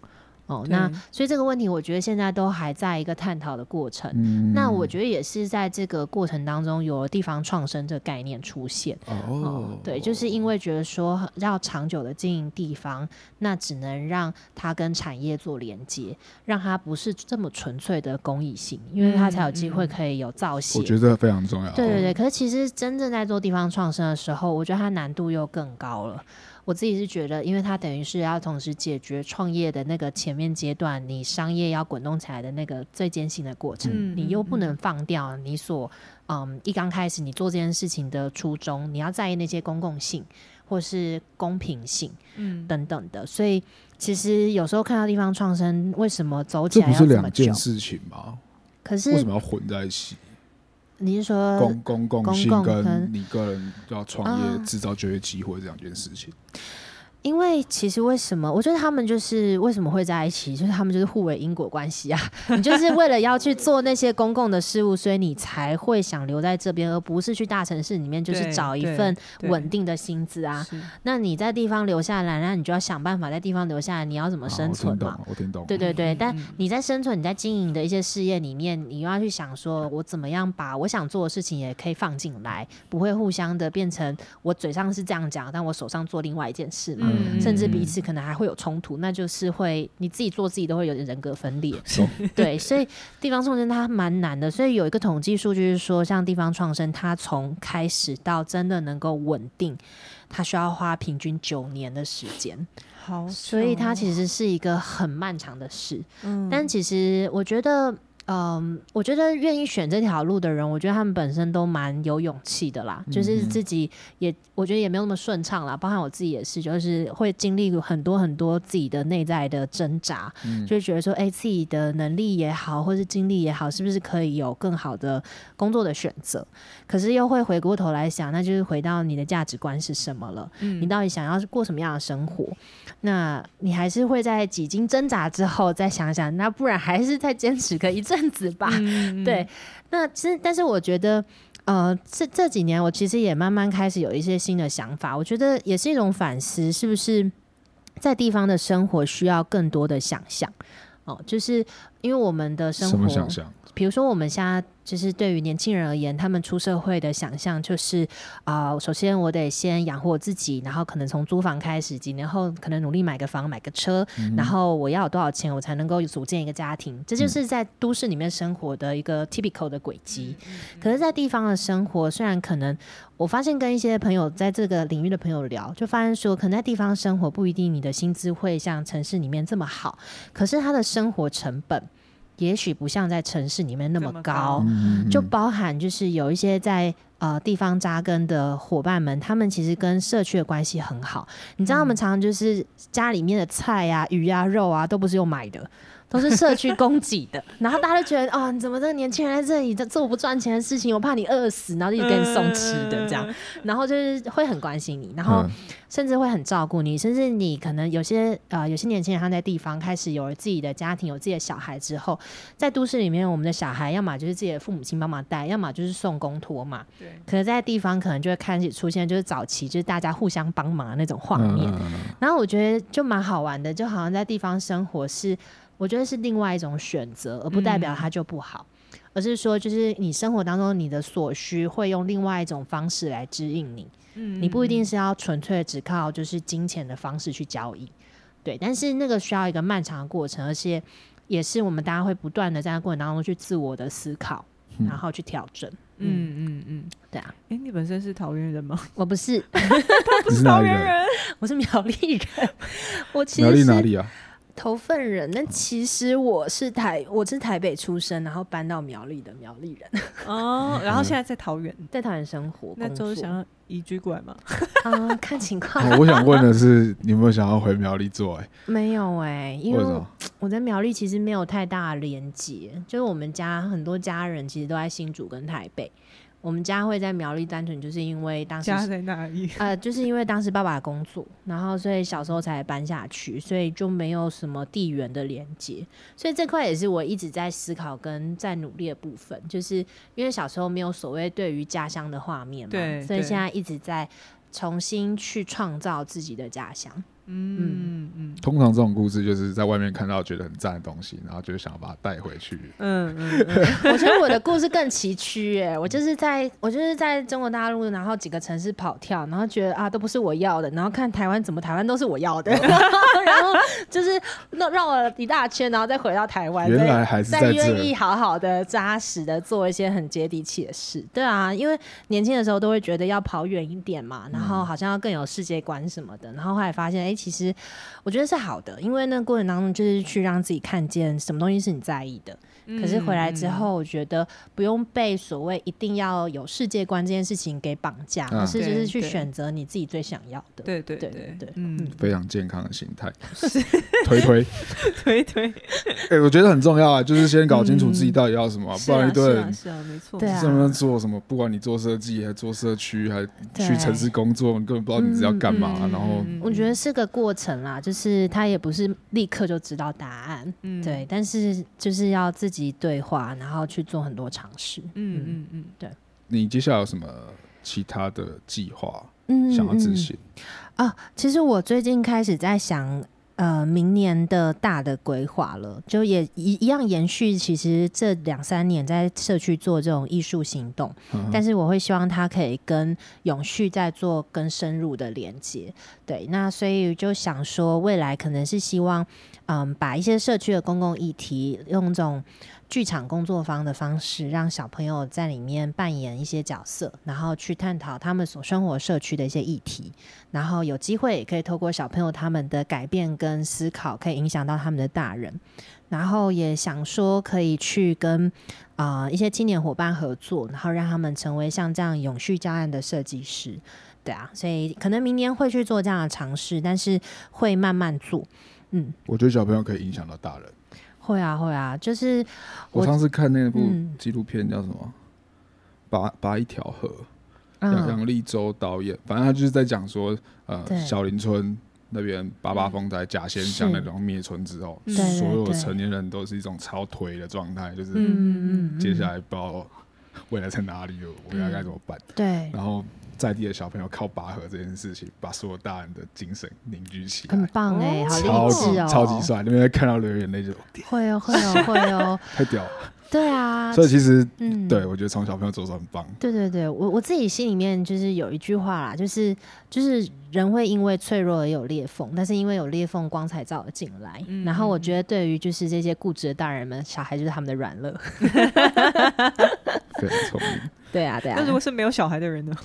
哦，那所以这个问题，我觉得现在都还在一个探讨的过程。嗯那我觉得也是在这个过程当中，有了地方创生这个概念出现。哦哦，，对，就是因为觉得说要长久的经营地方，那只能让它跟产业做连接，让它不是这么纯粹的公益性，因为它才有机会可以有造血。我觉得非常重要。对对对，可是其实真正在做地方创生的时候，我觉得它难度又更高了。我自己是觉得，因为它等于是要同时解决创业的那个前面阶段，你商业要滚动起来的那个最艰辛的过程，嗯你又不嗯能放掉你所嗯一刚开始你做这件事情的初衷，你要在意那些公共性或是公平性嗯，等等的，所以其实有时候看到地方创生为什么走起来要这么久是两件，事情吗？可是为什么要混在一起？你是说公公共性跟跟你个人要创业啊制造就业机会这两件事情。因为其实为什么？我觉得他们就是为什么会在一起，就是他们就是互为因果关系啊。[laughs] 你就是为了要去做那些公共的事务，所以你才会想留在这边，而不是去大城市里面，就是找一份稳定的薪资啊。那你在地方留下来，那你就要想办法在地方留下来，你要怎么生存嘛？对对对，嗯但嗯你在生存、你在经营的一些事业里面，你又要去想说，我怎么样把我想做的事情也可以放进来，不会互相的变成我嘴上是这样讲，但我手上做另外一件事嘛。嗯甚至彼此可能还会有冲突，那就是会你自己做自己都会有点人格分裂。懂对，所以地方创生它蛮难的。所以有一个统计数据是说，像地方创生，它从开始到真的能够稳定，它需要花平均九年的时间。好，所以它其实是一个很漫长的事。嗯但其实我觉得，嗯，我觉得愿意选这条路的人，我觉得他们本身都蛮有勇气的啦。就是嗯自己也，我觉得也没有那么顺畅啦。包含我自己也是，就是会经历很多很多自己的内在的挣扎，嗯就会觉得说，哎、自己的能力也好，或是经历也好，是不是可以有更好的工作的选择？可是又会回过头来想，那就是回到你的价值观是什么了。嗯你到底想要过什么样的生活？那你还是会在几经挣扎之后再想想，那不然还是再坚持个一阵子吧。嗯 [laughs] 对，那其实但是我觉得。呃，这这几年我其实也慢慢开始有一些新的想法，我觉得也是一种反思，是不是在地方的生活需要更多的想象？哦，就是因为我们的生什么活，想象？比如说我们现在就是对于年轻人而言，他们出社会的想象就是啊、首先我得先养活我自己，然后可能从租房开始，几年后可能努力买个房、买个车，嗯然后我要有多少钱，我才能够组建一个家庭？这就是在都市里面生活的一个 typical 的轨迹。可是，在地方的生活，虽然可能我发现跟一些朋友在这个领域的朋友聊，就发现说，可能在地方生活不一定你的薪资会像城市里面这么好，可是他的生活成本也许不像在城市里面那么高就包含就是有一些在呃地方扎根的伙伴们，他们其实跟社区的关系很好。你知道，他们常常就是家里面的菜啊、鱼啊、肉啊，都不是用买的。都是社区供给的，[laughs] 然后大家都觉得哦，你怎么这个年轻人在这里这做不赚钱的事情，我怕你饿死，然后就一直给你送吃的这样，然后就是会很关心你，然后嗯。甚至会很照顾你，甚至你可能有些呃有些年轻人他在地方开始有了自己的家庭，有自己的小孩之后，在都市里面，我们的小孩要么就是自己的父母亲帮忙带，要么就是送公托嘛。对，可能，在地方可能就会开始出现就是早期就是大家互相帮忙的那种画面。然后我觉得就蛮好玩的，就好像在地方生活是，我觉得是另外一种选择，而不代表它就不好，而是说就是你生活当中你的所需会用另外一种方式来指引你。嗯你不一定是要纯粹只靠就是金钱的方式去交易，对，但是那个需要一个漫长的过程，而且也是我们大家会不断的在那过程当中去自我的思考，嗯然后去调整。嗯，嗯嗯嗯，对啊，哎，你本身是桃园人吗？[laughs] 我不是，他不是桃园人？人，[laughs] 我是苗栗人，[laughs] 我其苗实是栗哪里啊？头份人，那其实我是台，我是台北出生，然后搬到苗栗的苗栗人，[laughs] 哦，然后现在在桃园，在桃园生活。那工作之后想要移居过来吗？啊、[laughs] 看情况，哦我想问的是，你有没有想要回苗栗做？哎，没有哎、因为？我在苗栗其实没有太大的连接，就是我们家很多家人其实都在新竹跟台北。我们家会在苗栗，单纯就是因为当时家在哪里？[laughs] 呃，就是因为当时爸爸工作，然后所以小时候才搬下去，所以就没有什么地缘的连接。所以这块也是我一直在思考跟在努力的部分，就是因为小时候没有所谓对于家乡的画面嘛，所以现在一直在重新去创造自己的家乡。嗯嗯。通常这种故事就是在外面看到觉得很赞的东西，然后就想要把它带回去。嗯嗯嗯，[laughs] 我觉得我的故事更崎岖哎，[laughs] 我就是在我就是在中国大陆，然后几个城市跑跳，然后觉得啊都不是我要的，然后看台湾怎么台湾都是我要的，[laughs] 然后就是绕绕了一大圈，然后再回到台湾，原来还是再在愿意，好好的扎实的做一些很接地气的事。对啊，因为年轻的时候都会觉得要跑远一点嘛，然后好像要更有世界观什么的，然后后来发现，哎、其实我觉得是好的，因为那过程当中就是去让自己看见什么东西是你在意的。可是回来之后，我觉得不用被所谓一定要有世界观这件事情给绑架，嗯而是就是去选择你自己最想要的。对对对对对。嗯，非常健康的心态。[laughs] 推推，[laughs] 推推，哎、我觉得很重要啊，就是先搞清楚自己到底要什么，不然一堆人是啊是啊，没错，对啊。在那边做什么，不管你做设计，还做社区，还去对城市工作，你根本不知道你是要干嘛。嗯然后，我觉得是个过程啦，就是他也不是立刻就知道答案，嗯。对，但是就是要自己对话，然后去做很多尝试。嗯嗯嗯，对你接下来有什么其他的计划嗯想要执行？啊，其实我最近开始在想，呃，明年的大的规划了，就也一一样延续。其实这两三年在社区做这种艺术行动，嗯但是我会希望它可以跟永续在做更深入的连接。对，那所以就想说，未来可能是希望，嗯，把一些社区的公共议题用这种。剧场工作坊的方式，让小朋友在里面扮演一些角色，然后去探讨他们所生活社区的一些议题，然后有机会也可以透过小朋友他们的改变跟思考，可以影响到他们的大人。然后也想说可以去跟啊、一些青年伙伴合作，然后让他们成为像这样永续教案的设计师。对啊，所以可能明年会去做这样的尝试，但是会慢慢做。嗯，我觉得小朋友可以影响到大人。会啊，会啊，就是我我上次看那部嗯纪录片叫什么《拔拔一条河》，杨立洲导演，反正他就是在讲说，呃，小林村那边八八风灾、假仙乡是那种灭村之后，所有成年人都是一种超颓的状态，就是嗯嗯嗯，接下来不知道未来在哪里，我要该怎么办？对，然后在地的小朋友靠拔河这件事情，把所有大人的精神凝聚起来很，棒哎、哦好超级励志哦，超级帅。那边看到流眼泪就会哦，会哦，会哦，[laughs] 太屌了。对啊，所以其实嗯，对我觉得从小朋友做是很棒。对对对，我我自己心里面就是有一句话啦，就是就是人会因为脆弱而有裂缝，但是因为有裂缝，光彩照了进来。嗯然后我觉得对于就是这些固执的大人们，小孩就是他们的软肋。[laughs] 非常聪明。对啊，对啊那。如果是没有小孩的人呢？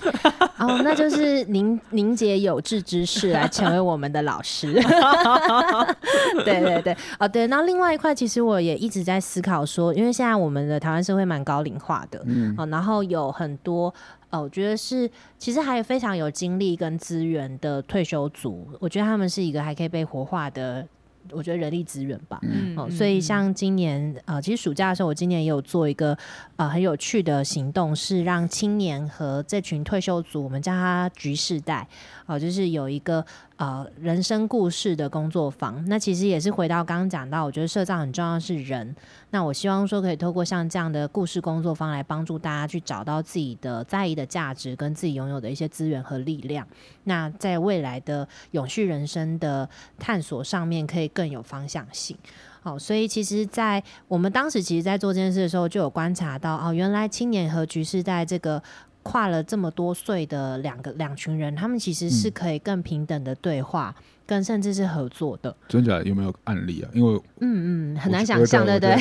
哦，那就是凝凝结有志之士来 [laughs] 成为我们的老师。[laughs] 对对对，哦对。然后另外一块，其实我也一直在思考说，因为现在我们的台湾社会蛮高龄化的，嗯，哦，然后有很多哦，我觉得是其实还有非常有精力跟资源的退休族，我觉得他们是一个还可以被活化的。我觉得人力资源吧，嗯。哦，所以像今年呃，其实暑假的时候，我今年也有做一个呃很有趣的行动，是让青年和这群退休族，我们叫他“局世代”，哦、就是有一个呃人生故事的工作坊。那其实也是回到刚刚讲到，我觉得社长很重要是人。那我希望说可以透过像这样的故事工作坊来帮助大家去找到自己的在意的价值跟自己拥有的一些资源和力量。那在未来的永续人生的探索上面，可以更有方向性。好，所以其实，在我们当时其实，在做这件事的时候，就有观察到，哦，原来青年和局势在这个跨了这么多岁的两个两群人，他们其实是嗯可以更平等的对话，跟甚至是合作的。真假的有没有案例啊？因为嗯嗯，很难想象，对不对？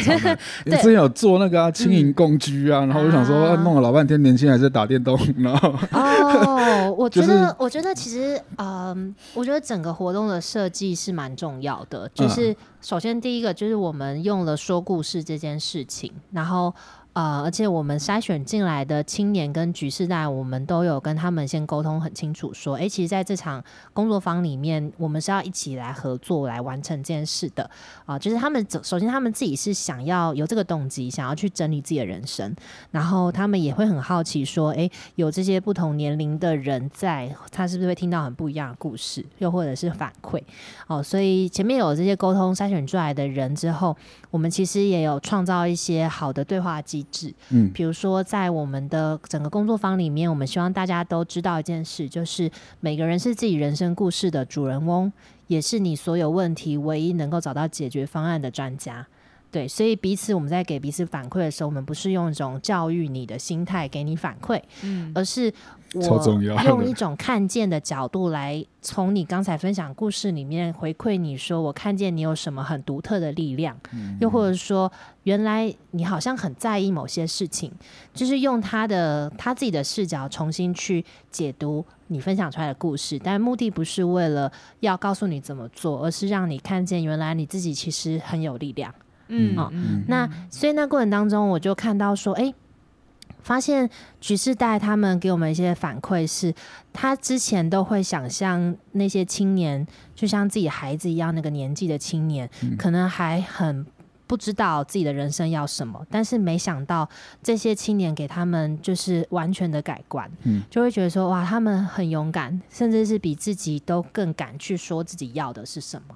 你 [laughs] 之前有做那个啊，轻盈共居啊，然后我就想说，弄了老半天，年轻人还在打电动，然后哦，我 [laughs] 觉就得，是我觉得其实，嗯，我觉得整个活动的设计是蛮重要的。嗯就是首先第一个就是我们用了说故事这件事情，然后呃，而且我们筛选进来的青年跟局世代，我们都有跟他们先沟通很清楚，说，诶，其实在这场工作坊里面，我们是要一起来合作来完成这件事的啊、就是他们首首先他们自己是想要有这个动机，想要去整理自己的人生，然后他们也会很好奇说，诶，有这些不同年龄的人在，他是不是会听到很不一样的故事，又或者是反馈？哦，所以前面有这些沟通筛选出来的人之后，我们其实也有创造一些好的对话机制。嗯比如说，在我们的整个工作坊里面，我们希望大家都知道一件事，就是每个人是自己人生故事的主人翁，也是你所有问题唯一能够找到解决方案的专家。对，所以彼此我们在给彼此反馈的时候，我们不是用一种教育你的心态给你反馈，嗯。而是我用一种看见的角度来从你刚才分享故事里面回馈你说，我看见你有什么很独特的力量，嗯。又或者说原来你好像很在意某些事情，就是用他的他自己的视角重新去解读你分享出来的故事，但目的不是为了要告诉你怎么做，而是让你看见原来你自己其实很有力量。哦嗯。嗯。那所以那过程当中，我就看到说，哎、发现局势带他们给我们一些反馈是，他之前都会想象那些青年就像自己孩子一样那个年纪的青年，可能还很不知道自己的人生要什么，但是没想到这些青年给他们就是完全的改观，嗯。就会觉得说哇，他们很勇敢，甚至是比自己都更敢去说自己要的是什么。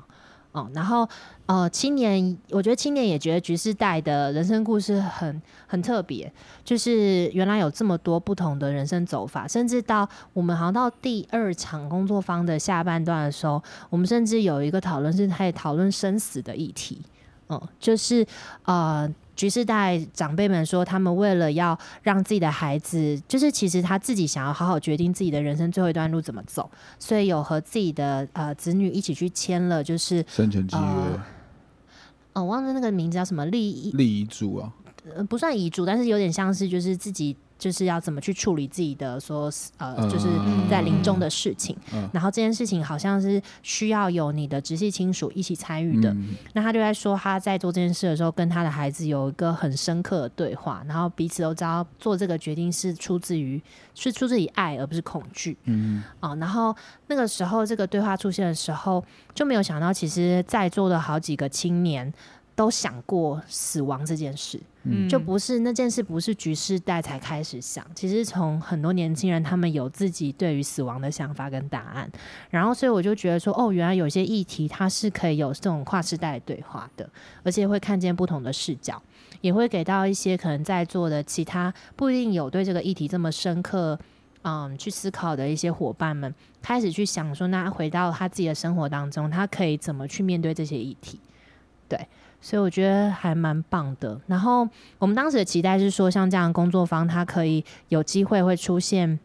哦，然后呃，青年，我觉得青年也觉得局势带的人生故事很很特别，就是原来有这么多不同的人生走法，甚至到我们好像到第二场工作坊的下半段的时候，我们甚至有一个讨论是开始讨论生死的议题，嗯，就是呃。局势代长辈们说，他们为了要让自己的孩子，就是其实他自己想要好好决定自己的人生最后一段路怎么走，所以有和自己的呃子女一起去签了，就是生前契约。呃、哦，我忘了那个名字叫什么利益，立遗嘱啊，呃，不算遗嘱，但是有点像是就是自己就是要怎么去处理自己的说呃，就是嗯在临终的事情。嗯然后这件事情好像是需要有你的直系亲属一起参与的。嗯那他就在说他在做这件事的时候，跟他的孩子有一个很深刻的对话，然后彼此都知道做这个决定是出自于是出自于爱，而不是恐惧。嗯哦，然后那个时候这个对话出现的时候，就没有想到，其实在座的好几个青年都想过死亡这件事，就不是那件事不是局势带才开始想，其实从很多年轻人他们有自己对于死亡的想法跟答案，然后所以我就觉得说，哦，原来有些议题它是可以有这种跨世代对话的，而且会看见不同的视角，也会给到一些可能在座的其他不一定有对这个议题这么深刻。嗯，去思考的一些伙伴们开始去想说，那回到他自己的生活当中，他可以怎么去面对这些议题？对，所以我觉得还蛮棒的。然后我们当时的期待是说，像这样的工作坊，它可以有机会会出现。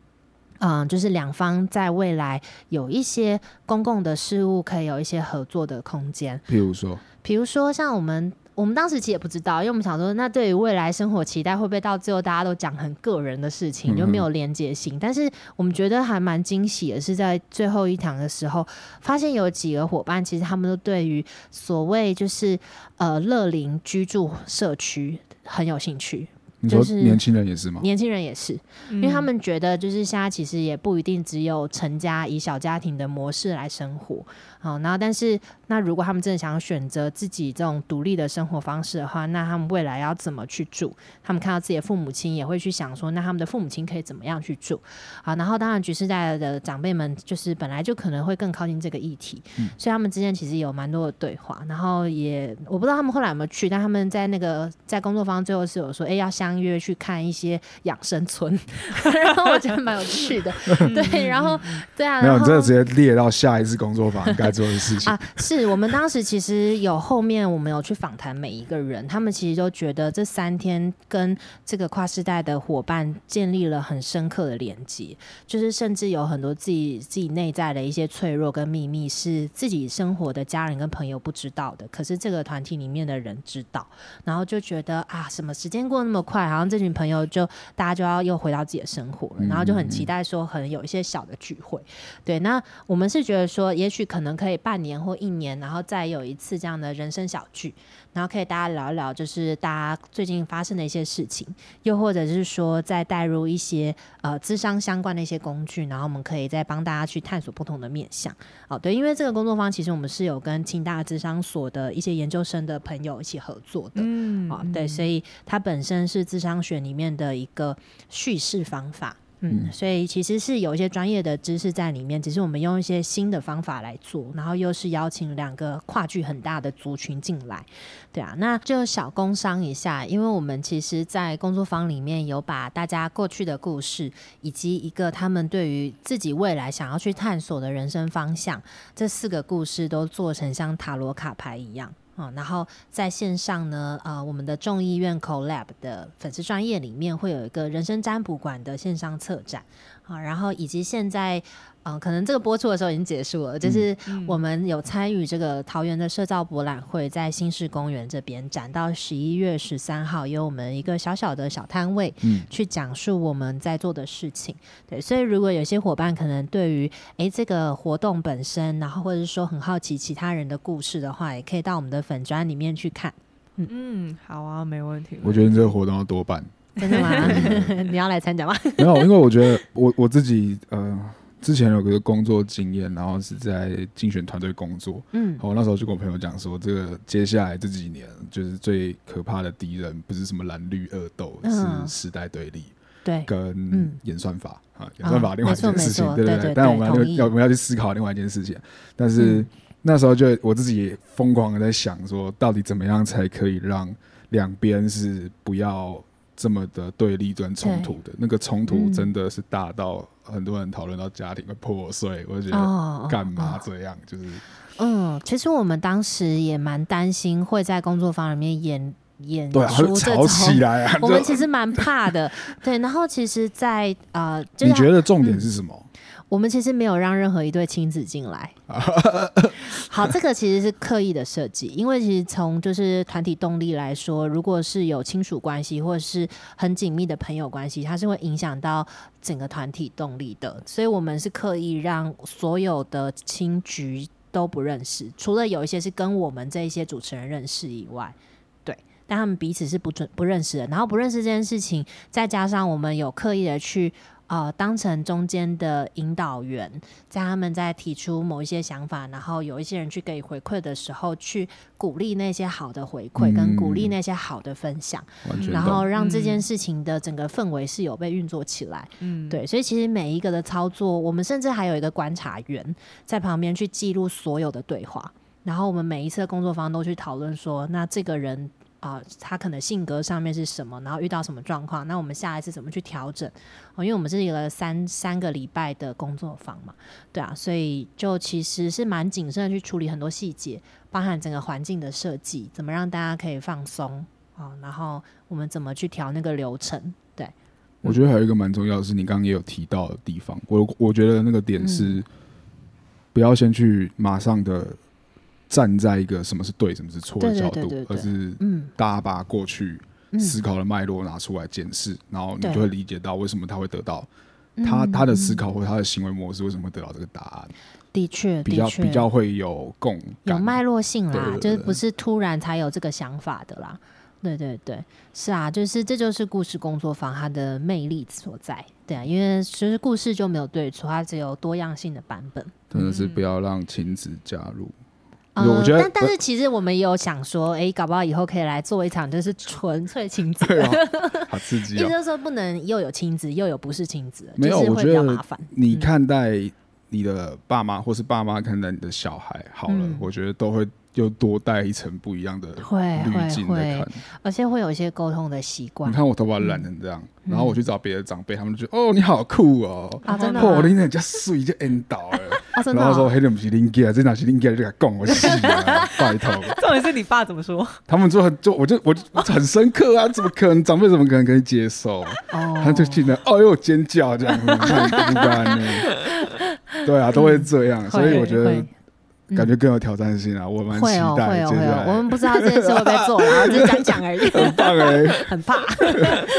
嗯，就是两方在未来有一些公共的事物可以有一些合作的空间，譬如说，比如说像我们，我们当时其实也不知道，因为我们想说，那对于未来生活期待会不会到最后大家都讲很个人的事情，就没有连接性？但是我们觉得还蛮惊喜的是，在最后一堂的时候，发现有几个伙伴，其实他们都对于所谓就是呃乐龄居住社区很有兴趣，你说就是年轻人也是吗？年轻人也是，因因为他们觉得，就是现在其实也不一定只有成家以小家庭的模式来生活，好，然后但是那如果他们真的想要选择自己这种独立的生活方式的话，那他们未来要怎么去住？他们看到自己的父母亲也会去想说，那他们的父母亲可以怎么样去住？好，然后当然局势代的长辈们就是本来就可能会更靠近这个议题，所以他们之间其实有蛮多的对话，然后也我不知道他们后来有没有去，但他们在那个在工作坊最后是有说，哎、要相约去看一些养生村，[laughs] 然后我觉得蛮有趣的，[laughs] 对，然后对啊，没有，你这个直接列到下一次工作坊该做的事情。[laughs] 啊，是我们当时其实有后面我们有去访谈每一个人，他们其实都觉得这三天跟这个跨世代的伙伴建立了很深刻的连接，就是甚至有很多自己自己内在的一些脆弱跟秘密是自己生活的家人跟朋友不知道的，可是这个团体里面的人知道，然后就觉得啊，什么时间过那么快，好像这群朋友就大家就要又回到自己的生活了，然后就很期待说可能有一些小的聚会。对，那我们是觉得说，也许可能可以半年或一年，然后再有一次这样的人生小聚，然后可以大家聊一聊，就是大家最近发生的一些事情，又或者是说再带入一些呃智商相关的一些工具，然后我们可以再帮大家去探索不同的面向。哦，对，因为这个工作坊其实我们是有跟清大智商所的一些研究生的朋友一起合作的。嗯啊、对，所以它本身是智商学里面的一个叙事方法。嗯，嗯所以其实是有一些专业的知识在里面，只是我们用一些新的方法来做，然后又是邀请两个跨距很大的族群进来，对啊，那就小工商一下，因为我们其实，在工作坊里面有把大家过去的故事，以及一个他们对于自己未来想要去探索的人生方向，这四个故事都做成像塔罗卡牌一样。啊、然后在线上呢，呃，我们的众议院 Collab 的粉丝专业里面会有一个人生占卜馆的线上策展啊、然后以及现在，呃，可能这个播出的时候已经结束了，就是我们有参与这个桃园的社造博览会，在新市公园这边展到十一月十三号，有我们一个小小的小摊位，嗯去讲述我们在做的事情。对，所以如果有些伙伴可能对于诶这个活动本身，然后或者是说很好奇其他人的故事的话，也可以到我们的粉砖里面去看。嗯，好啊，没问题。我觉得你这个活动要多办。真的吗？[laughs] [laughs] 你要来参加吗？没有，因为我觉得我我自己呃，之前有个工作经验，然后是在竞选团队工作。嗯，我那时候就跟我朋友讲说，这个接下来这几年就是最可怕的敌人，不是什么蓝绿恶斗，嗯。是时代对立对，跟嗯。演算法啊，演算法啊另外一件事情，对不对？对但我们要我们要去思考另外一件事情，但是。嗯。那时候就我自己也疯狂的在想说，到底怎么样才可以让两边是不要这么的对立跟冲突的？那个冲突嗯。真的是大到很多人讨论到家庭会破碎，我就觉得哦干嘛这样？就是嗯，其实我们当时也蛮担心会在工作坊里面演演对啊，会出这吵起种。来啊！[laughs] 我们其实蛮怕的，对。然后其实在，呃，就你是觉得重点是什么？我们其实没有让任何一对亲子进来。[laughs] 好，这个其实是刻意的设计，因为其实从就是团体动力来说，如果是有亲属关系或者是很紧密的朋友关系，它是会影响到整个团体动力的。所以我们是刻意让所有的亲局都不认识，除了有一些是跟我们这一些主持人认识以外，对。但他们彼此是不准不认识的，然后不认识这件事情，再加上我们有刻意的去呃当成中间的引导员，在他们在提出某一些想法，然后有一些人去给回馈的时候，去鼓励那些好的回馈，跟鼓励嗯那些好的分享，然后。让这件嗯事情的整个氛围是有被运作起来。嗯，对，所以其实每一个的操作，我们甚至还有一个观察员在旁边去记录所有的对话，然后我们每一次的工作方都去讨论说，那这个人啊、他可能性格上面是什么，然后遇到什么状况，那我们下一次怎么去调整？哦，因为我们是一个三三个礼拜的工作坊嘛，对啊，所以就其实是蛮谨慎的去处理很多细节，包含整个环境的设计，怎么让大家可以放松啊、然后我们怎么去调那个流程，对。我觉得还有一个蛮重要的是，你刚刚也有提到的地方，我我觉得那个点嗯是，不要先去马上的站在一个什么是对，什么是错的角度而是嗯大家把过去嗯思考的脉络拿出来检视，然后你就会理解到为什么他会得到他嗯他的思嗯考或者他的行为模式为什么会得到这个答案，的确，比较比较会有共感。有脉络性啦，就是不是突然才有这个想法的啦。对对对，是啊，就是这就是故事工作坊它的魅力所在。对啊，因为其实故事就没有对错，它只有多样性的版本。真的是嗯不要让亲子加入。呃我觉得但但是其实我们也有想说，哎、搞不好以后可以来做一场就是纯粹亲子 [laughs] 好刺激哦！意思就是说不能又有亲子又有不是亲子，没有我觉得比较麻烦。你嗯看待你的爸妈，或是爸妈看待你的小孩，好了，嗯我觉得都会又多带一层不一样的滤镜在看。，而且会有一些沟通的习惯你看我头发染成这样，然后我去找别的长辈，他们就觉得哦，你好酷哦，啊，真的嚯，吗？你人家水就 N 倒了，[laughs] 啊，真的然后说哦、黑的不是林家，这哪是林家，就给他讲我死啊，[laughs] 拜托。重点是你爸怎么说？他们就很就我就我就我很深刻啊，怎么可能长辈怎么可能可以接受？哦，他就进来，哦又尖叫这样，太孤单了。[laughs] 对啊，都会这样，所以我觉得感觉更有挑战性啊，我蛮期会哦，待会哦，会哦，接下来我们不知道这件事会不会做，然后只是讲讲而已，很棒哎，很怕。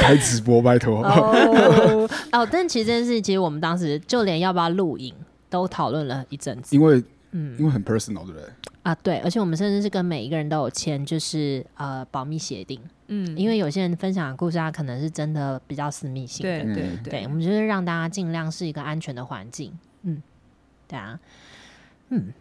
开直播拜托。哦哦，但其实这件事，其实我们当时就连要不要录影都讨论了一阵子。因为嗯因嗯为很 personal，对不对？啊，对，而且我们甚至是跟每一个人都有签，就是呃保密协定，嗯，因为有些人分享的故事，他可能是真的比较私密性的。对对嗯对，我们就是让大家尽量是一个安全的环境。嗯，对啊，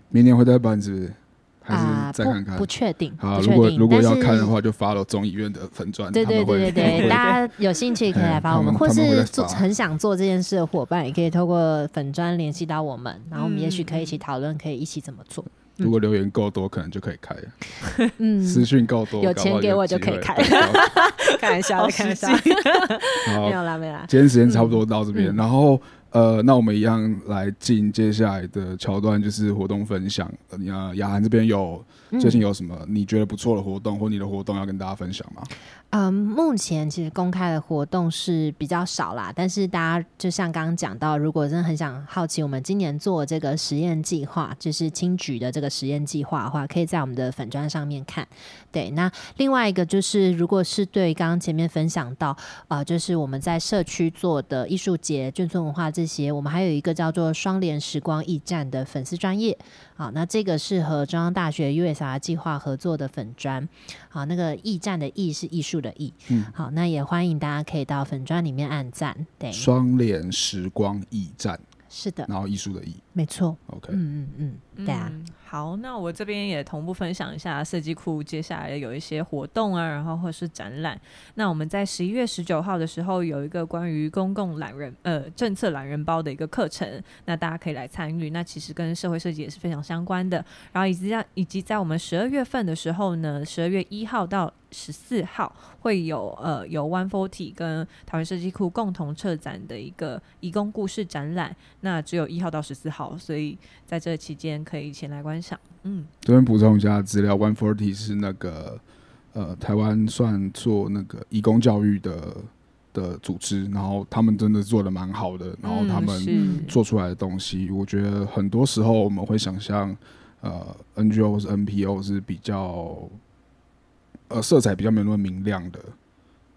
明年会再办是不是？还是啊，再看看不不？确定，好。如果如果要看的话，就发了中医院的粉砖，对对对对对，[laughs] 大家有兴趣可以来发我们，或是做很想做这件事的伙伴，也可以透过粉砖联系到我们，然后我们也许可以一起讨论，可以一起怎么做。如果留言够多，可能就可以开了。嗯，私讯够多，有钱给我就可以开 [laughs] 开玩笑开玩笑 [laughs] 没有啦，没有啦。今天时间差不多到这边，嗯然后呃，那我们一样来进接下来的桥段，就是活动分享。呃，雅涵这边有嗯最近有什么你觉得不错的活动，或你的活动要跟大家分享吗？嗯，目前其实公开的活动是比较少啦，但是大家就像刚刚讲到，如果真的很想好奇我们今年做这个实验计划，就是青举的这个实验计划的话，可以在我们的粉砖上面看。对，那另外一个就是，如果是对刚刚前面分享到，呃，就是我们在社区做的艺术节、眷村文化这些，我们还有一个叫做双联时光驿站的粉丝专业。好，那这个是和中央大学 USR 计划合作的粉砖。好，那个驿站的驿是艺术的驿。嗯好，那也欢迎大家可以到粉砖里面按赞。对，双联时光驿站，是的，然后艺术的艺没错。，OK，嗯嗯嗯，对啊。嗯好，那我这边也同步分享一下设计库接下来有一些活动啊，然后或是展览。那我们在十一月十九号的时候有一个关于公共懒人呃政策懒人包的一个课程，那大家可以来参与。那其实跟社会设计也是非常相关的。然后以及在以及在我们十二月份的时候呢，十二月一号到十四号会有呃由 One Forty 跟台湾设计库共同策展的一个义工故事展览。那只有一号到十四号，所以在这期间可以前来观赏。嗯，这边补充一下资料，One Forty 是那个呃台湾算做那个义工教育的的组织，然后他们真的做的蛮好的，然后他们做出来的东西，我觉得很多时候我们会想象，呃，NGO 或是 NPO 是比较，呃，色彩比较没有那么明亮的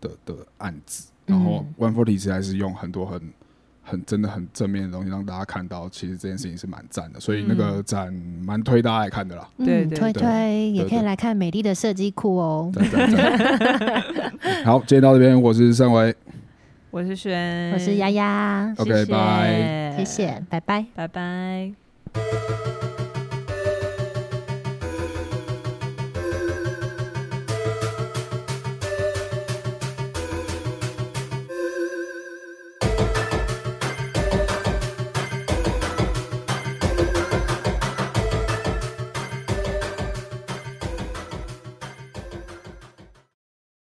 的的案子，然后嗯。One Forty 实在是用很多很很真的很正面的东西让大家看到，其实这件事情是蛮赞的，所以那个展蛮推大家来看的啦。嗯，对对推推也可以来看美丽的设计库哦。[laughs] 好，今天到这边，我是盛维，我是轩，我是丫丫，OK，谢谢。拜。谢谢，拜拜。拜拜。